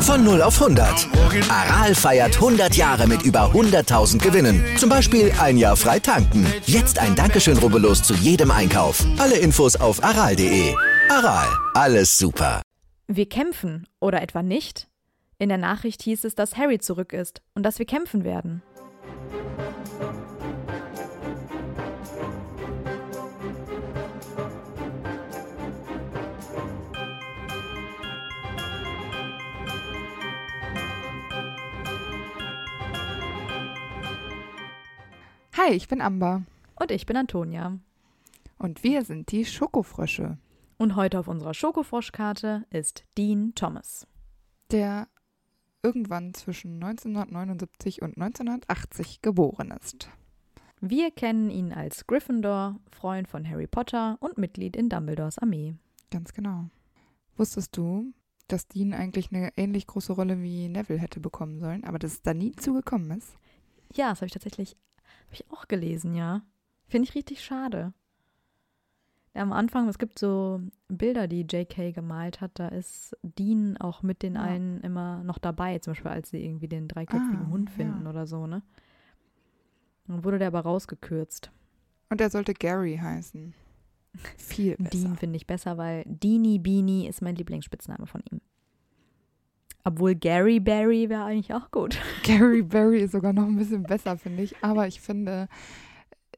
Von 0 auf 100. Aral feiert 100 Jahre mit über 100.000 Gewinnen. Zum Beispiel ein Jahr frei tanken. Jetzt ein Dankeschön, rubbellos zu jedem Einkauf. Alle Infos auf aral.de. Aral, alles super. Wir kämpfen oder etwa nicht? In der Nachricht hieß es, dass Harry zurück ist und dass wir kämpfen werden. Hi, ich bin Amber Und ich bin Antonia. und wir sind die Schokofrösche, Und heute auf unserer Schokofroschkarte ist Dean Thomas. der irgendwann zwischen 1979 und 1980 geboren ist. Wir kennen ihn als Gryffindor, Freund von Harry Potter und Mitglied in Dumbledores Armee. Ganz genau. Wusstest du, dass Dean eigentlich eine ähnlich große Rolle wie Neville hätte bekommen sollen, aber dass es da nie zugekommen ist? Ja, das habe ich tatsächlich hab ich auch gelesen, ja. Finde ich richtig schade. Ja, am Anfang, es gibt so Bilder, die J.K. gemalt hat, da ist Dean auch mit den Ja. allen immer noch dabei, zum Beispiel als sie irgendwie den dreiköpfigen Ah, Hund ja. finden oder so, ne? Dann wurde der aber rausgekürzt. Und er sollte Gary heißen. Viel besser. Dean finde ich besser, weil Deanie Beanie ist mein Lieblingsspitzname von ihm. Obwohl Gary Barry wäre eigentlich auch gut. Gary Barry ist sogar noch ein bisschen besser, finde ich. Aber ich finde,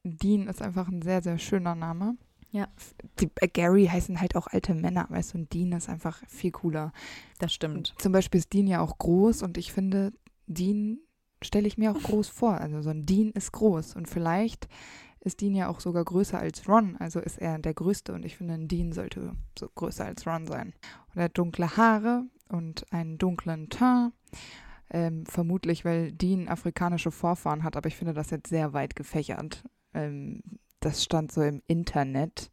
Dean ist einfach ein sehr, sehr schöner Name. Ja. Die, äh, Gary heißen halt auch alte Männer, weißt du, und Dean ist einfach viel cooler. Das stimmt. Zum Beispiel ist Dean ja auch groß und ich finde, Dean stelle ich mir auch groß vor. Also so ein Dean ist groß und vielleicht ist Dean ja auch sogar größer als Ron. Also ist er der Größte und ich finde, ein Dean sollte so größer als Ron sein. Und er hat dunkle Haare und einen dunklen Teint. Ähm, vermutlich, weil Dean afrikanische Vorfahren hat, aber ich finde das jetzt sehr weit gefächert. Ähm, das stand so im Internet.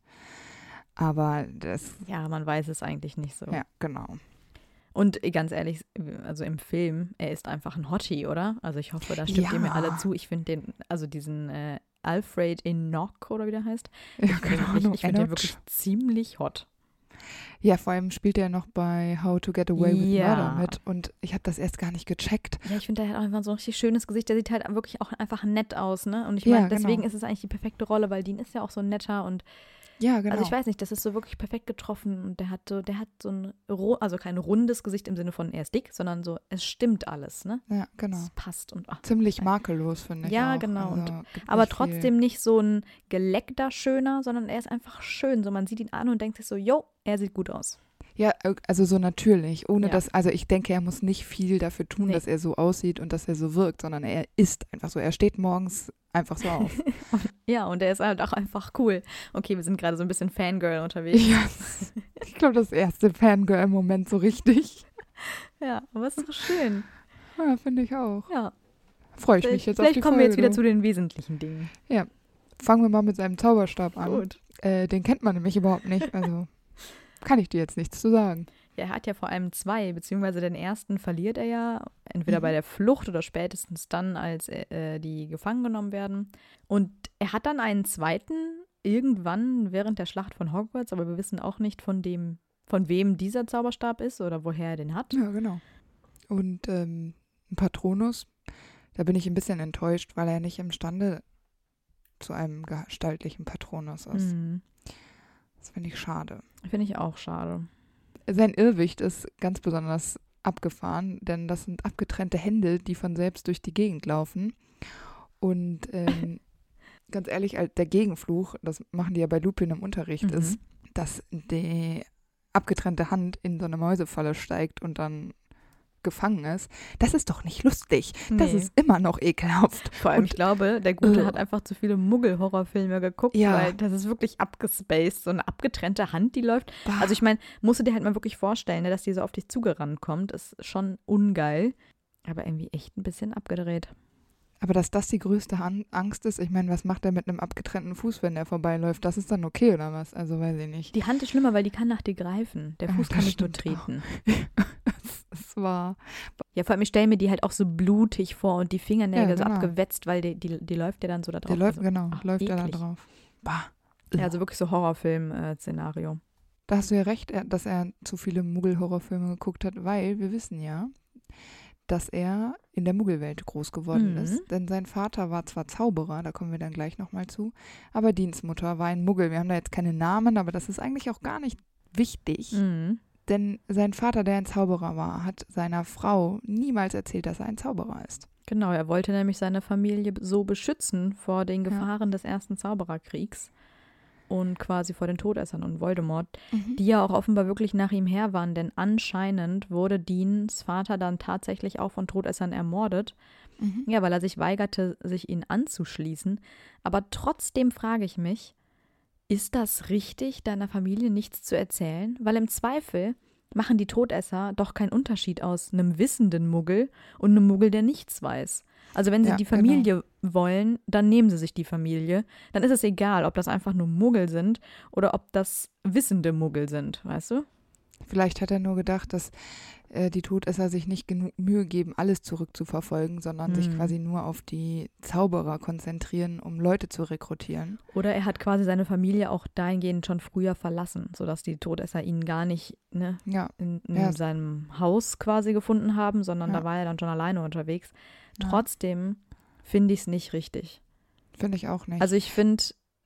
Aber das, Ja, man weiß es eigentlich nicht so. ja, genau. Und ganz ehrlich, also im Film, er ist einfach ein Hottie, oder? Also ich hoffe, da stimmt ihr mir Ja. alle zu. Ich finde den, also diesen äh, Alfred Enoch oder wie der heißt, Ja, ich finde den wirklich- ich finde den wirklich ziemlich hot. Ja, vor allem spielt er noch bei How to Get Away with Ja. Murder mit und ich habe das erst gar nicht gecheckt. Ja, ich finde, der hat auch einfach so ein richtig schönes Gesicht. Der sieht halt wirklich auch einfach nett aus, ne? Und ich Ja, meine, deswegen genau. ist es eigentlich die perfekte Rolle, weil Dean ist ja auch so ein netter und Ja, genau. also ich weiß nicht, das ist so wirklich perfekt getroffen und der hat so, der hat so ein, also kein rundes Gesicht im Sinne von er ist dick, sondern so, es stimmt alles, ne? ja, genau. Es passt und ach, Ziemlich makellos, finde ich. Ja, auch. genau. Und- Also, gibt Aber nicht viel. trotzdem nicht so ein geleckter Schöner, sondern er ist einfach schön. So, man sieht ihn an und denkt sich so, yo, er sieht gut aus. Ja, also so natürlich. Ohne Ja. dass, also ich denke, er muss nicht viel dafür tun, Nee. dass er so aussieht und dass er so wirkt, sondern er ist einfach so. Er steht morgens einfach so auf. Ja, und er ist halt auch einfach cool. Okay, wir sind gerade so ein bisschen Fangirl unterwegs. ja, ich glaube, das erste Fangirl im Moment so richtig. Ja, aber es ist doch schön. Ja, finde ich auch. Ja, Freue ich mich vielleicht, jetzt auf vielleicht die kommen Folge. wir jetzt wieder zu den wesentlichen Dingen. Fangen wir mal mit seinem Zauberstab an. Gut. Äh, den kennt man nämlich überhaupt nicht. Also kann ich dir jetzt nichts zu sagen. Ja, er hat ja vor allem zwei, beziehungsweise den ersten verliert er ja, entweder Mhm. bei der Flucht oder spätestens dann, als äh, die gefangen genommen werden. Und er hat dann einen zweiten irgendwann während der Schlacht von Hogwarts, aber wir wissen auch nicht von dem, von wem dieser Zauberstab ist oder woher er den hat. Ja, genau. Und ähm, ein Patronus, da bin ich ein bisschen enttäuscht, weil er nicht imstande zu einem gestaltlichen Patronus ist. Mhm. Das finde ich schade. Finde ich auch schade. Sein Irrwicht ist ganz besonders abgefahren, denn das sind abgetrennte Hände, die von selbst durch die Gegend laufen. Und ähm, ganz ehrlich, der Gegenfluch, das machen die ja bei Lupin im Unterricht, Mhm. ist, dass die abgetrennte Hand in so eine Mäusefalle steigt und dann gefangen ist. Das ist doch nicht lustig. Das Nee. ist immer noch ekelhaft. Vor allem, und- ich glaube, der Gute Äh. hat einfach zu viele Muggel-Horrorfilme geguckt, Ja. weil das ist wirklich abgespaced, so eine abgetrennte Hand, die läuft. Also ich meine, musst du dir halt mal wirklich vorstellen, ne, dass die so auf dich zugerannt kommt, ist schon ungeil, aber irgendwie echt ein bisschen abgedreht. Aber dass das die größte Han Angst ist, ich meine, was macht er mit einem abgetrennten Fuß, wenn der vorbeiläuft? Das ist dann okay oder was? Also weiß ich nicht. Die Hand ist schlimmer, weil die kann nach dir greifen. Der Ja, Fuß das kann dich nur treten. Das es war. Ja, vor allem, ich stelle mir die halt auch so blutig vor und die Fingernägel Ja, so genau. abgewetzt, weil die, die, die läuft ja dann so da drauf. Der läuft, also, genau, ach, läuft er da drauf. Bah. Ja, also wirklich so Horrorfilm-Szenario. Da hast du ja recht, er- dass er zu viele Muggel-Horrorfilme geguckt hat, weil wir wissen ja, dass er in der Muggelwelt groß geworden Mhm. ist. Denn sein Vater war zwar Zauberer, da kommen wir dann gleich nochmal zu, aber Dienstmutter war ein Muggel. Wir haben da jetzt keine Namen, aber das ist eigentlich auch gar nicht wichtig. Mhm. Denn sein Vater, der ein Zauberer war, hat seiner Frau niemals erzählt, dass er ein Zauberer ist. Genau, er wollte nämlich seine Familie so beschützen vor den Ja. Gefahren des ersten Zaubererkriegs und quasi vor den Todessern und Voldemort, Mhm. die ja auch offenbar wirklich nach ihm her waren, denn anscheinend wurde Deans Vater dann tatsächlich auch von Todessern ermordet. Mhm. Ja, weil er sich weigerte, sich ihnen anzuschließen. Aber trotzdem frage ich mich, ist das richtig, deiner Familie nichts zu erzählen? Weil im Zweifel machen die Todesser doch keinen Unterschied aus einem wissenden Muggel und einem Muggel, der nichts weiß. Also wenn sie Ja, die genau. Familie wollen, dann nehmen sie sich die Familie. Dann ist es egal, ob das einfach nur Muggel sind oder ob das wissende Muggel sind, weißt du? Vielleicht hat er nur gedacht, dass äh, die Todesser sich nicht genug Mühe geben, alles zurückzuverfolgen, sondern sich Hm. quasi nur auf die Zauberer konzentrieren, um Leute zu rekrutieren. Oder er hat quasi seine Familie auch dahingehend schon früher verlassen, sodass die Todesser ihn gar nicht ne, Ja, in, in Ja. seinem Haus quasi gefunden haben, sondern Ja. da war er dann schon alleine unterwegs. Trotzdem finde ich es nicht richtig. finde ich auch nicht. Also ich finde,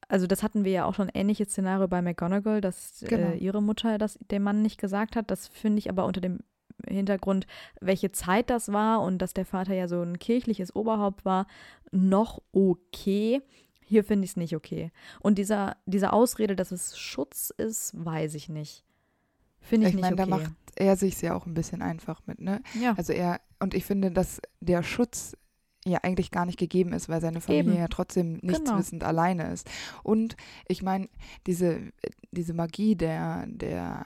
also das hatten wir ja auch schon ähnliches Szenario bei McGonagall, dass Genau. äh, ihre Mutter das dem Mann nicht gesagt hat. Das finde ich aber unter dem Hintergrund, welche Zeit das war und dass der Vater ja so ein kirchliches Oberhaupt war, noch okay. Hier finde ich es nicht okay. Und dieser, diese Ausrede, dass es Schutz ist, weiß ich nicht. Finde ich, Ich nicht meine, da okay. macht er sich ja auch ein bisschen einfach mit, ne? ja. Also er, und ich finde, dass der Schutz ja eigentlich gar nicht gegeben ist, weil seine Familie Eben. ja trotzdem nichts Genau. wissend alleine ist. Und ich meine, diese, diese Magie der, der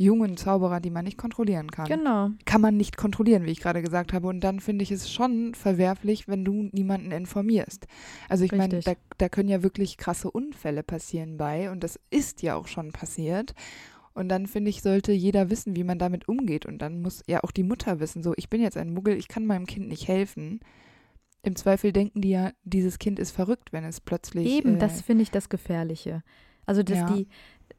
jungen Zauberer, die man nicht kontrollieren kann, Genau. kann man nicht kontrollieren, wie ich gerade gesagt habe. Und dann finde ich es schon verwerflich, wenn du niemanden informierst. Also ich meine, da, da können ja wirklich krasse Unfälle passieren bei und das ist ja auch schon passiert. Und dann finde ich, sollte jeder wissen, wie man damit umgeht. Und dann muss ja auch die Mutter wissen, so, ich bin jetzt ein Muggel, ich kann meinem Kind nicht helfen. Im Zweifel denken die ja, dieses Kind ist verrückt, wenn es plötzlich. Eben, äh, das finde ich das Gefährliche. Also, dass Ja. die,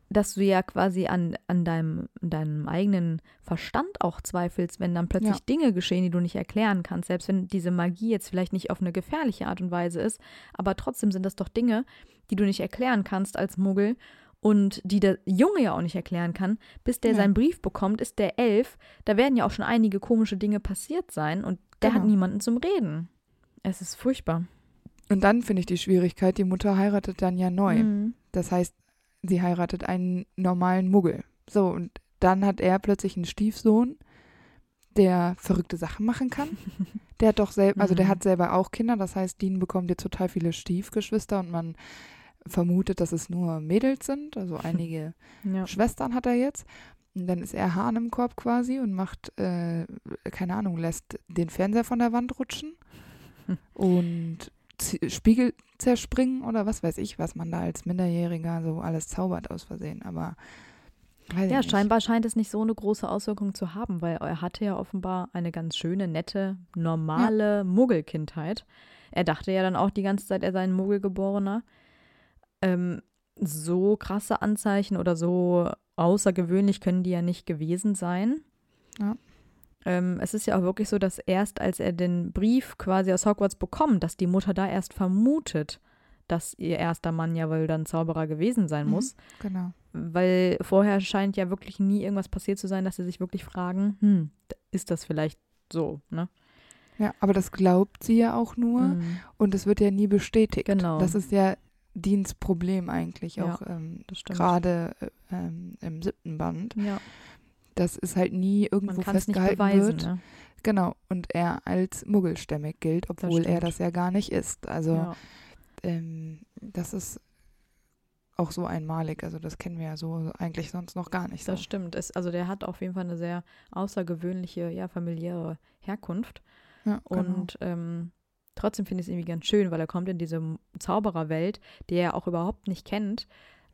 dass du ja quasi an, an deinem, deinem eigenen Verstand auch zweifelst, wenn dann plötzlich Ja. Dinge geschehen, die du nicht erklären kannst. Selbst wenn diese Magie jetzt vielleicht nicht auf eine gefährliche Art und Weise ist, aber trotzdem sind das doch Dinge, die du nicht erklären kannst als Muggel und die der Junge ja auch nicht erklären kann. Bis der Ja. seinen Brief bekommt, ist der elf. Da werden ja auch schon einige komische Dinge passiert sein und der hat Genau. niemanden zum Reden. Es ist furchtbar. Und dann finde ich die Schwierigkeit, die Mutter heiratet dann ja neu. Mhm. Das heißt, sie heiratet einen normalen Muggel. So, und dann hat er plötzlich einen Stiefsohn, der verrückte Sachen machen kann. Der hat doch selber, also der Mhm. hat selber auch Kinder, das heißt, Dean bekommt jetzt total viele Stiefgeschwister und man vermutet, dass es nur Mädels sind. Also einige Ja. Schwestern hat er jetzt. Und dann ist er Hahn im Korb quasi und macht, äh, keine Ahnung, lässt den Fernseher von der Wand rutschen. Und Spiegel zerspringen oder was weiß ich, was man da als Minderjähriger so alles zaubert aus Versehen. Aber weiß Ja, ich nicht. scheinbar scheint es nicht so eine große Auswirkung zu haben, weil er hatte ja offenbar eine ganz schöne, nette, normale Muggelkindheit. Er dachte ja dann auch die ganze Zeit, er sei ein Muggelgeborener. Ähm, so krasse Anzeichen oder so außergewöhnlich können die ja nicht gewesen sein. Ja. Ähm, es ist ja auch wirklich so, dass erst als er den Brief quasi aus Hogwarts bekommt, dass die Mutter da erst vermutet, dass ihr erster Mann ja wohl dann Zauberer gewesen sein Mhm. muss. Genau. Weil vorher scheint ja wirklich nie irgendwas passiert zu sein, dass sie sich wirklich fragen, hm, ist das vielleicht so, ne? Ja, aber das glaubt sie ja auch nur Mhm. und es wird ja nie bestätigt. Genau. Das ist ja Deans Problem eigentlich Ja, auch ähm, Das stimmt. gerade äh, ähm, im siebten Band. Ja, dass es halt nie irgendwo festgehalten beweisen, wird. ne? Genau. Und er als muggelstämmig gilt, obwohl er stimmt. das ja gar nicht ist. Also ja. ähm, das ist auch so einmalig. Also das kennen wir ja so eigentlich sonst noch gar nicht so. Das stimmt. Es, also der hat auf jeden Fall eine sehr außergewöhnliche, ja, familiäre Herkunft. Ja, genau. Und ähm, trotzdem finde ich es irgendwie ganz schön, weil er kommt in diese Zaubererwelt, die er auch überhaupt nicht kennt.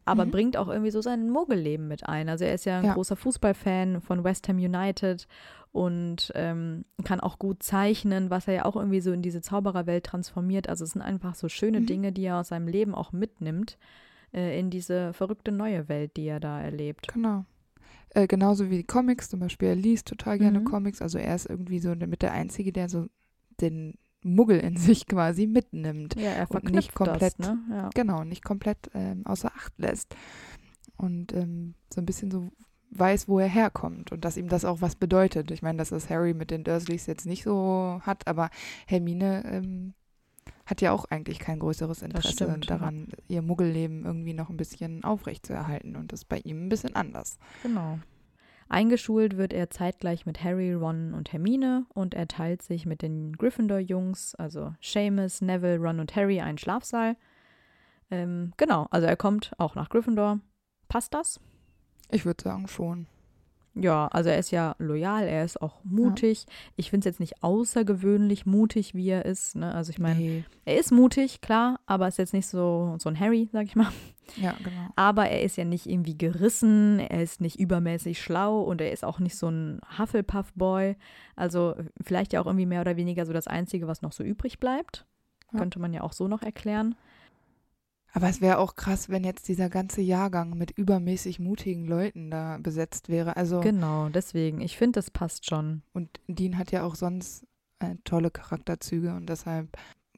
Aber Mhm. bringt auch irgendwie so sein Muggelleben mit ein. Also er ist ja ein Ja. großer Fußballfan von West Ham United und ähm, kann auch gut zeichnen, was er ja auch irgendwie so in diese Zaubererwelt transformiert. Also es sind einfach so schöne Mhm. Dinge, die er aus seinem Leben auch mitnimmt äh, in diese verrückte neue Welt, die er da erlebt. Genau. Äh, genauso wie die Comics, zum Beispiel, er liest total gerne Mhm. Comics. Also er ist irgendwie so mit der Einzige, der so den Muggel in sich quasi mitnimmt. Ja, er Und nicht komplett- das, ne? Ja. Genau, nicht komplett ähm, außer Acht lässt. Und ähm, so ein bisschen so weiß, wo er herkommt und dass ihm das auch was bedeutet. Ich meine, dass das Harry mit den Dursleys jetzt nicht so hat, aber Hermine ähm, hat ja auch eigentlich kein größeres Interesse stimmt, ja. daran, ihr Muggelleben irgendwie noch ein bisschen aufrechtzuerhalten. Und das bei ihm ein bisschen anders. Genau. Eingeschult wird er zeitgleich mit Harry, Ron und Hermine und er teilt sich mit den Gryffindor-Jungs, also Seamus, Neville, Ron und Harry, einen Schlafsaal. Ähm, genau, also er kommt auch nach Gryffindor. Passt das? Ich würde sagen schon. Ja, also er ist ja loyal, er ist auch mutig. Ich finde es jetzt nicht außergewöhnlich mutig, wie er ist. Ne? Also ich meine, Nee. er ist mutig, klar, aber ist jetzt nicht so, so ein Harry, sag ich mal. Ja, genau. Aber er ist ja nicht irgendwie gerissen, er ist nicht übermäßig schlau und er ist auch nicht so ein Hufflepuff-Boy. Also vielleicht ja auch irgendwie mehr oder weniger so das Einzige, was noch so übrig bleibt. Ja. Könnte man ja auch so noch erklären. Aber es wäre auch krass, wenn jetzt dieser ganze Jahrgang mit übermäßig mutigen Leuten da besetzt wäre. Also Genau, deswegen. Ich finde, das passt schon. Und Dean hat ja auch sonst äh, tolle Charakterzüge und deshalb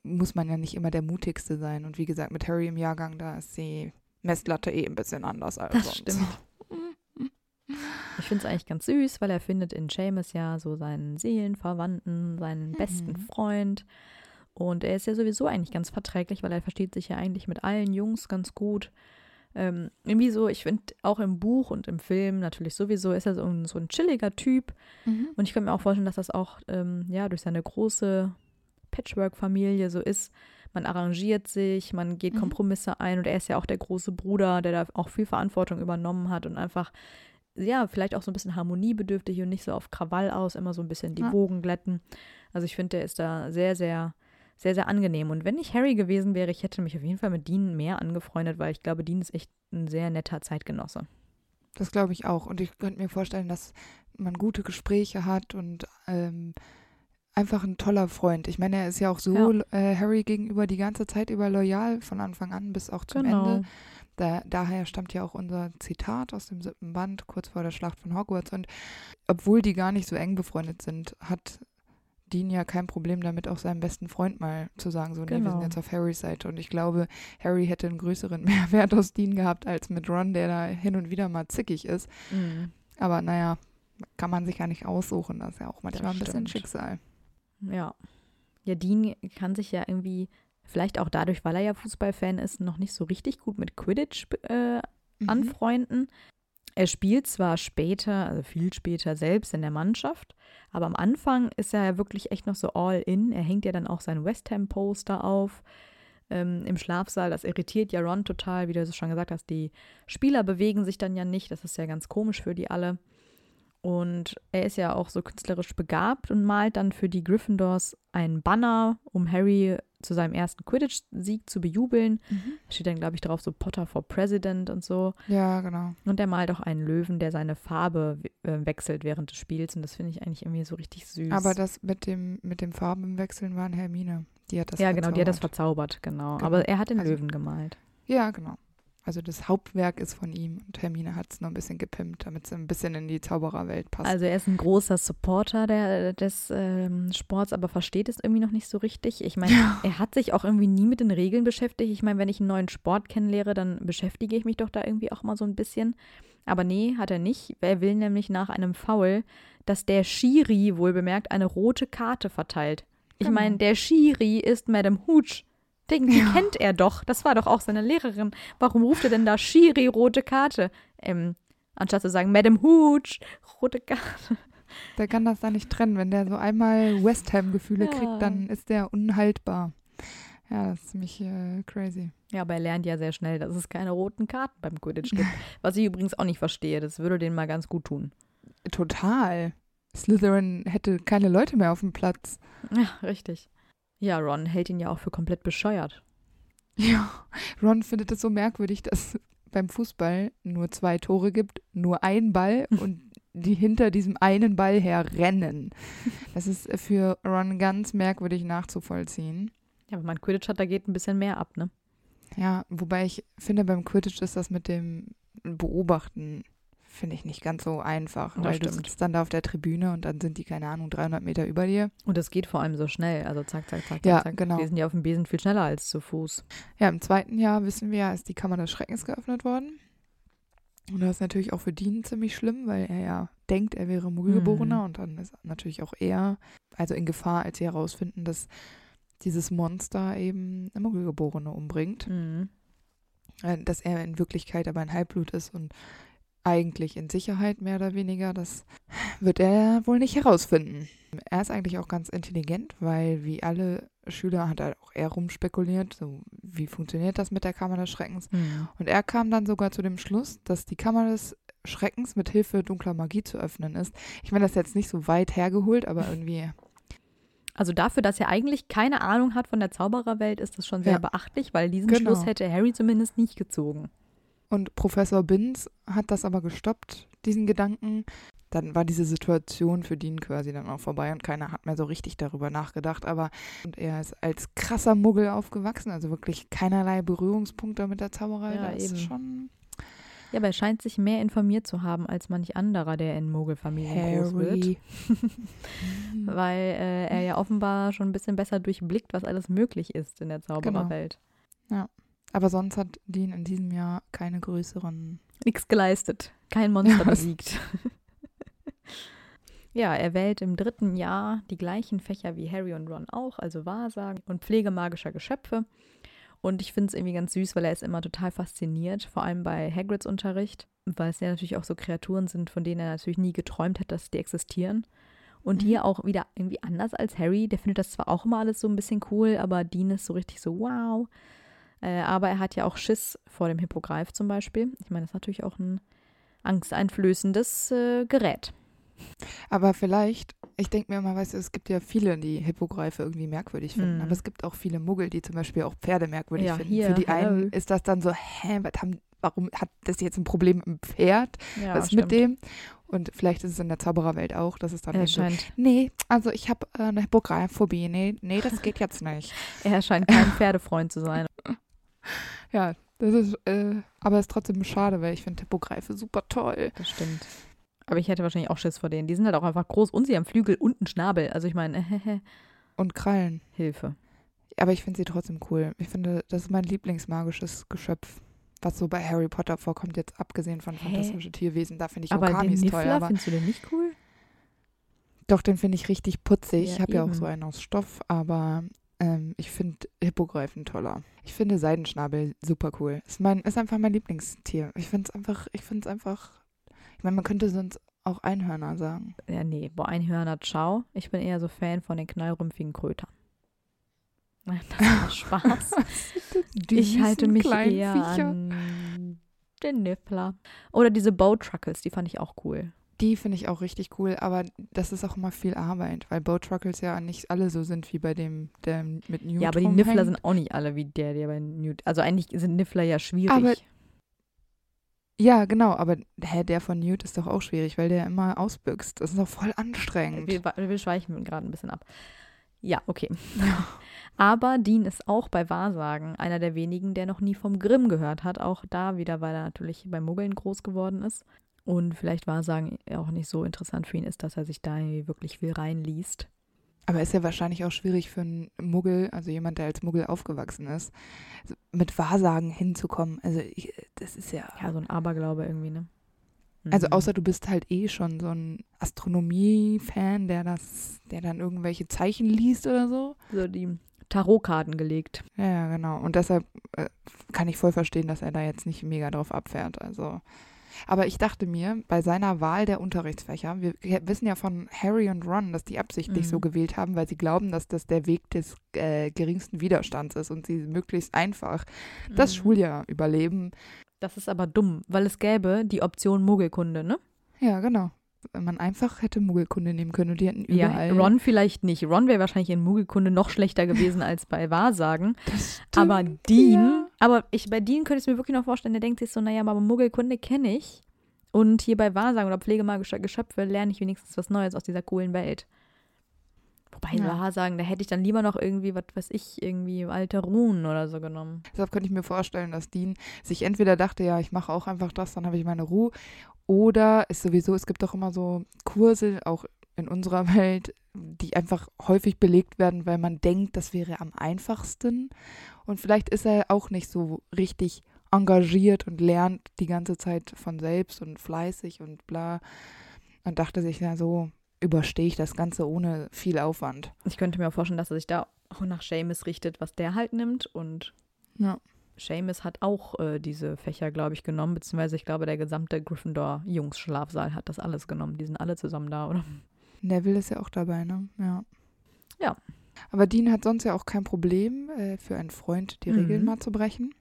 muss man ja nicht immer der mutigste sein. Und wie gesagt, mit Harry im Jahrgang, da ist die Messlatte eh ein bisschen anders als Das sonst. stimmt. Ich finde es eigentlich ganz süß, weil er findet in Seamus ja so seinen Seelenverwandten, seinen besten Mhm. Freund. Und er ist ja sowieso eigentlich ganz verträglich, weil er versteht sich ja eigentlich mit allen Jungs ganz gut. Ähm, irgendwie so, ich finde auch im Buch und im Film natürlich sowieso ist er so ein, so ein chilliger Typ. Mhm. Und ich kann mir auch vorstellen, dass das auch ähm, ja, durch seine große Patchwork-Familie so ist. Man arrangiert sich, man geht Mhm. Kompromisse ein und er ist ja auch der große Bruder, der da auch viel Verantwortung übernommen hat und einfach, ja, vielleicht auch so ein bisschen harmoniebedürftig und nicht so auf Krawall aus, immer so ein bisschen die Ja. Wogen glätten. Also ich finde, der ist da sehr, sehr, sehr, sehr angenehm. Und wenn ich Harry gewesen wäre, ich hätte mich auf jeden Fall mit Dean mehr angefreundet, weil ich glaube, Dean ist echt ein sehr netter Zeitgenosse. Das glaube ich auch. Und ich könnte mir vorstellen, dass man gute Gespräche hat und ähm, einfach ein toller Freund. Ich meine, er ist ja auch so äh, Harry gegenüber die ganze Zeit über loyal, von Anfang an bis auch zum Genau. Ende. Da, daher stammt ja auch unser Zitat aus dem siebten Band, kurz vor der Schlacht von Hogwarts. Und obwohl die gar nicht so eng befreundet sind, hat Dean ja kein Problem damit, auch seinem besten Freund mal zu sagen, so, nee, wir Genau. sind jetzt auf Harrys Seite. Und ich glaube, Harry hätte einen größeren Mehrwert aus Dean gehabt, als mit Ron, der da hin und wieder mal zickig ist. Mhm. Aber naja, kann man sich ja nicht aussuchen. Das ist ja auch manchmal ein bisschen. Schicksal. Ja. Ja, Dean kann sich ja irgendwie, vielleicht auch dadurch, weil er ja Fußballfan ist, noch nicht so richtig gut mit Quidditch äh, Mhm. anfreunden. Er spielt zwar später, also viel später selbst in der Mannschaft, aber am Anfang ist er ja wirklich echt noch so all in. Er hängt ja dann auch sein West Ham Poster auf ähm, im Schlafsaal. Das irritiert ja Ron total, wie du es schon gesagt hast. Die Spieler bewegen sich dann ja nicht. Das ist ja ganz komisch für die alle. Und er ist ja auch so künstlerisch begabt und malt dann für die Gryffindors einen Banner, um Harry zu seinem ersten Quidditch-Sieg zu bejubeln. Mhm. Steht dann, glaube ich, drauf so Potter for President und so. Ja, genau. Und er malt auch einen Löwen, der seine Farbe äh, wechselt während des Spiels. Und das finde ich eigentlich irgendwie so richtig süß. Aber das mit dem, mit dem Farbenwechseln war Hermine. Die hat das ja, genau, die hat das verzaubert. verzaubert, genau. Genau. Aber er hat den Also- Löwen gemalt. Ja, genau. Also das Hauptwerk ist von ihm und Hermine hat es nur ein bisschen gepimpt, damit es ein bisschen in die Zaubererwelt passt. Also er ist ein großer Supporter der, des ähm, Sports, aber versteht es irgendwie noch nicht so richtig. Ich meine, er hat sich auch irgendwie nie mit den Regeln beschäftigt. Ich meine, wenn ich einen neuen Sport kennenlehre, dann beschäftige ich mich doch da irgendwie auch mal so ein bisschen. Aber nee, hat er nicht. Er will nämlich nach einem Foul, dass der Schiri wohl bemerkt eine rote Karte verteilt. Ich Genau. meine, der Schiri ist Madame Hooch. Den Ja. kennt er doch. Das war doch auch seine Lehrerin. Warum ruft er denn da Schiri rote Karte? Ähm, anstatt zu sagen, Madame Hooch, rote Karte. der kann das da nicht trennen. Wenn der so einmal West Ham-Gefühle Ja. kriegt, dann ist der unhaltbar. Ja, das ist ziemlich äh, crazy. Ja, aber er lernt ja sehr schnell, dass es keine roten Karten beim Quidditch gibt. Was ich übrigens auch nicht verstehe. Das würde denen mal ganz gut tun. Total. Slytherin hätte keine Leute mehr auf dem Platz. Ja, richtig. Ja, Ron hält ihn ja auch für komplett bescheuert. Ja, Ron findet es so merkwürdig, dass beim Fußball nur zwei Tore gibt, nur ein Ball und die hinter diesem einen Ball her rennen. Das ist für Ron ganz merkwürdig nachzuvollziehen. Ja, aber mein Quidditch hat, da geht ein bisschen mehr ab, ne? Ja, wobei ich finde, beim Quidditch ist das mit dem Beobachten, finde ich nicht ganz so einfach. Das weil stimmt. du sitzt dann da auf der Tribüne und dann sind die, keine Ahnung, 300 Meter über dir. Und das geht vor allem so schnell. Also zack, zack, zack, Ja, zack, genau. Die sind ja auf dem Besen viel schneller als zu Fuß. Ja, im zweiten Jahr wissen wir ja, ist die Kammer des Schreckens geöffnet worden. Und das ist natürlich auch für Dean ziemlich schlimm, weil er ja denkt, er wäre Muggelgeborener Mhm. und dann ist natürlich auch er also in Gefahr, als sie herausfinden, dass dieses Monster eben Muggelgeborene umbringt. Mhm. Äh, Dass er in Wirklichkeit aber ein Halbblut ist und eigentlich in Sicherheit mehr oder weniger, das wird er wohl nicht herausfinden. Er ist eigentlich auch ganz intelligent, weil wie alle Schüler hat er auch eher rumspekuliert, so wie funktioniert das mit der Kammer des Schreckens. Mhm. Und er kam dann sogar zu dem Schluss, dass die Kammer des Schreckens mit Hilfe dunkler Magie zu öffnen ist. Ich meine, das ist jetzt nicht so weit hergeholt, aber irgendwie, Also dafür, dass er eigentlich keine Ahnung hat von der Zaubererwelt, ist das schon sehr Ja. beachtlich, weil diesen Genau. Schluss hätte Harry zumindest nicht gezogen. Und Professor Binz hat das aber gestoppt, diesen Gedanken. Dann war diese Situation für Dean quasi dann auch vorbei und keiner hat mehr so richtig darüber nachgedacht. Aber und er ist als krasser Muggel aufgewachsen, also wirklich keinerlei Berührungspunkte mit der Zauberei. Ja, das ist eben. schon Ja, aber er scheint sich mehr informiert zu haben als manch anderer, der in Mogelfamilien groß wird. Harry. Weil äh, er ja offenbar schon ein bisschen besser durchblickt, was alles möglich ist in der Genau. Zaubererwelt. Aber sonst hat Dean in diesem Jahr keine größeren. Nichts geleistet. Kein Monster besiegt. ja, er wählt im dritten Jahr die gleichen Fächer wie Harry und Ron auch, also Wahrsagen und Pflege magischer Geschöpfe. Und ich finde es irgendwie ganz süß, weil er ist immer total fasziniert, vor allem bei Hagrids Unterricht, weil es ja natürlich auch so Kreaturen sind, von denen er natürlich nie geträumt hat, dass die existieren. Und Mhm. hier auch wieder irgendwie anders als Harry. Der findet das zwar auch immer alles so ein bisschen cool, aber Dean ist so richtig so, wow. Äh, aber er hat ja auch Schiss vor dem Hippogreif zum Beispiel. Ich meine, das ist natürlich auch ein angsteinflößendes äh, Gerät. Aber vielleicht, ich denke mir immer, weißt du, es gibt ja viele, die Hippogreife irgendwie merkwürdig finden. Mhm. Aber es gibt auch viele Muggel, die zum Beispiel auch Pferde merkwürdig Ja, finden. hier, Für die einen hello. ist das dann so, hä, was haben, warum hat das jetzt ein Problem mit dem Pferd? Ja, was ist mit dem? Und vielleicht ist es in der Zaubererwelt auch, dass es dann Er eben so, scheint, nee, also ich habe äh, eine Hippogreifphobie. Nee, nee, das geht jetzt nicht. er scheint kein Pferdefreund zu sein. Ja, das ist, äh, aber ist trotzdem schade, weil ich finde Hippogreife super toll. Das stimmt. Aber ich hätte wahrscheinlich auch Schiss vor denen. Die sind halt auch einfach groß und sie haben Flügel und einen Schnabel. Also ich meine, Und Krallen. Hilfe. Aber ich finde sie trotzdem cool. Ich finde, das ist mein Lieblingsmagisches Geschöpf, was so bei Harry Potter vorkommt, jetzt abgesehen von Hä? fantastische Tierwesen. Da finde ich aber den Okamis toll. Niffler Aber findest du den nicht cool? doch, den finde ich richtig putzig. Ja, ich habe ja auch so einen aus Stoff, aber ähm, ich finde Hippogreifen toller. Ich finde Seidenschnabel super cool. Ist, mein, ist einfach mein Lieblingstier. Ich finde es einfach, ich finde es einfach, ich meine, man könnte sonst auch Einhörner sagen. Ja, nee. Boah, Einhörner, ciao. Ich bin eher so Fan von den knallrümpfigen Krötern. Nein, das war Spaß. Ich halte mich eher Viecher. an den Niffler. Oder diese Bow-Truckles, die fand ich auch cool. Die finde ich auch richtig cool, aber das ist auch immer viel Arbeit, weil Boat Truckles ja nicht alle so sind wie bei dem, der mit Newt ja, aber die. Niffler sind auch nicht alle wie der, der bei Newt. Also eigentlich sind Niffler ja schwierig. Aber Ja, genau, aber hä, der von Newt ist doch auch schwierig, weil der immer ausbüchst. Das ist doch voll anstrengend. wir, wir schweichen gerade ein bisschen ab. Ja, okay. Aber Dean ist auch bei Wahrsagen einer der wenigen, der noch nie vom Grimm gehört hat. Auch da wieder, weil er natürlich bei Muggeln groß geworden ist. Und vielleicht Wahrsagen auch nicht so interessant für ihn ist, dass er sich da irgendwie wirklich viel reinliest. Aber ist ja wahrscheinlich auch schwierig für einen Muggel, also jemand, der als Muggel aufgewachsen ist, mit Wahrsagen hinzukommen. Also ich, das ist ja. Ja, so ein Aberglaube irgendwie, ne? Also Mhm. außer du bist halt eh schon so ein Astronomie-Fan, der das, der dann irgendwelche Zeichen liest oder so. so die Tarotkarten gelegt. Ja, ja, genau. Und deshalb äh, kann ich voll verstehen, dass er da jetzt nicht mega drauf abfährt. Also. Aber ich dachte mir, bei seiner Wahl der Unterrichtsfächer, wir wissen ja von Harry und Ron, dass die absichtlich Mhm. so gewählt haben, weil sie glauben, dass das der Weg des äh, geringsten Widerstands ist und sie möglichst einfach das Mhm. Schuljahr überleben. Das ist aber dumm, weil es gäbe die Option Muggelkunde, ne? Ja, genau. Wenn man einfach hätte Muggelkunde nehmen können und die hätten Ja, überall. Ron vielleicht nicht. Ron wäre wahrscheinlich in Muggelkunde noch schlechter gewesen als bei Wahrsagen. Das Aber Dean ja. Aber ich, bei Dean könnte ich es mir wirklich noch vorstellen, der denkt sich so, naja, aber Muggelkunde kenne ich. Und hier bei Wahrsagen oder pflegemagischer Geschöpfe lerne ich wenigstens was Neues aus dieser coolen Welt. Wobei Ja. Wahrsagen, da hätte ich dann lieber noch irgendwie, was weiß ich, irgendwie alte Runen oder so genommen. Deshalb könnte ich mir vorstellen, dass Dean sich entweder dachte, ja, ich mache auch einfach das, dann habe ich meine Ruhe. Oder ist sowieso, es gibt doch immer so Kurse, auch in unserer Welt, die einfach häufig belegt werden, weil man denkt, das wäre am einfachsten. Und vielleicht ist er auch nicht so richtig engagiert und lernt die ganze Zeit von selbst und fleißig und bla. Und dachte sich, na so überstehe ich das Ganze ohne viel Aufwand. Ich könnte mir auch vorstellen, dass er sich da auch nach Seamus richtet, was der halt nimmt. Und Ja. Seamus hat auch äh, diese Fächer, glaube ich, genommen. Beziehungsweise ich glaube, der gesamte Gryffindor-Jungs-Schlafsaal hat das alles genommen. Die sind alle zusammen da, oder? Neville ist ja auch dabei, ne? Ja. Ja. Aber Dean hat sonst ja auch kein Problem, äh, für einen Freund die Regeln Mhm. mal zu brechen.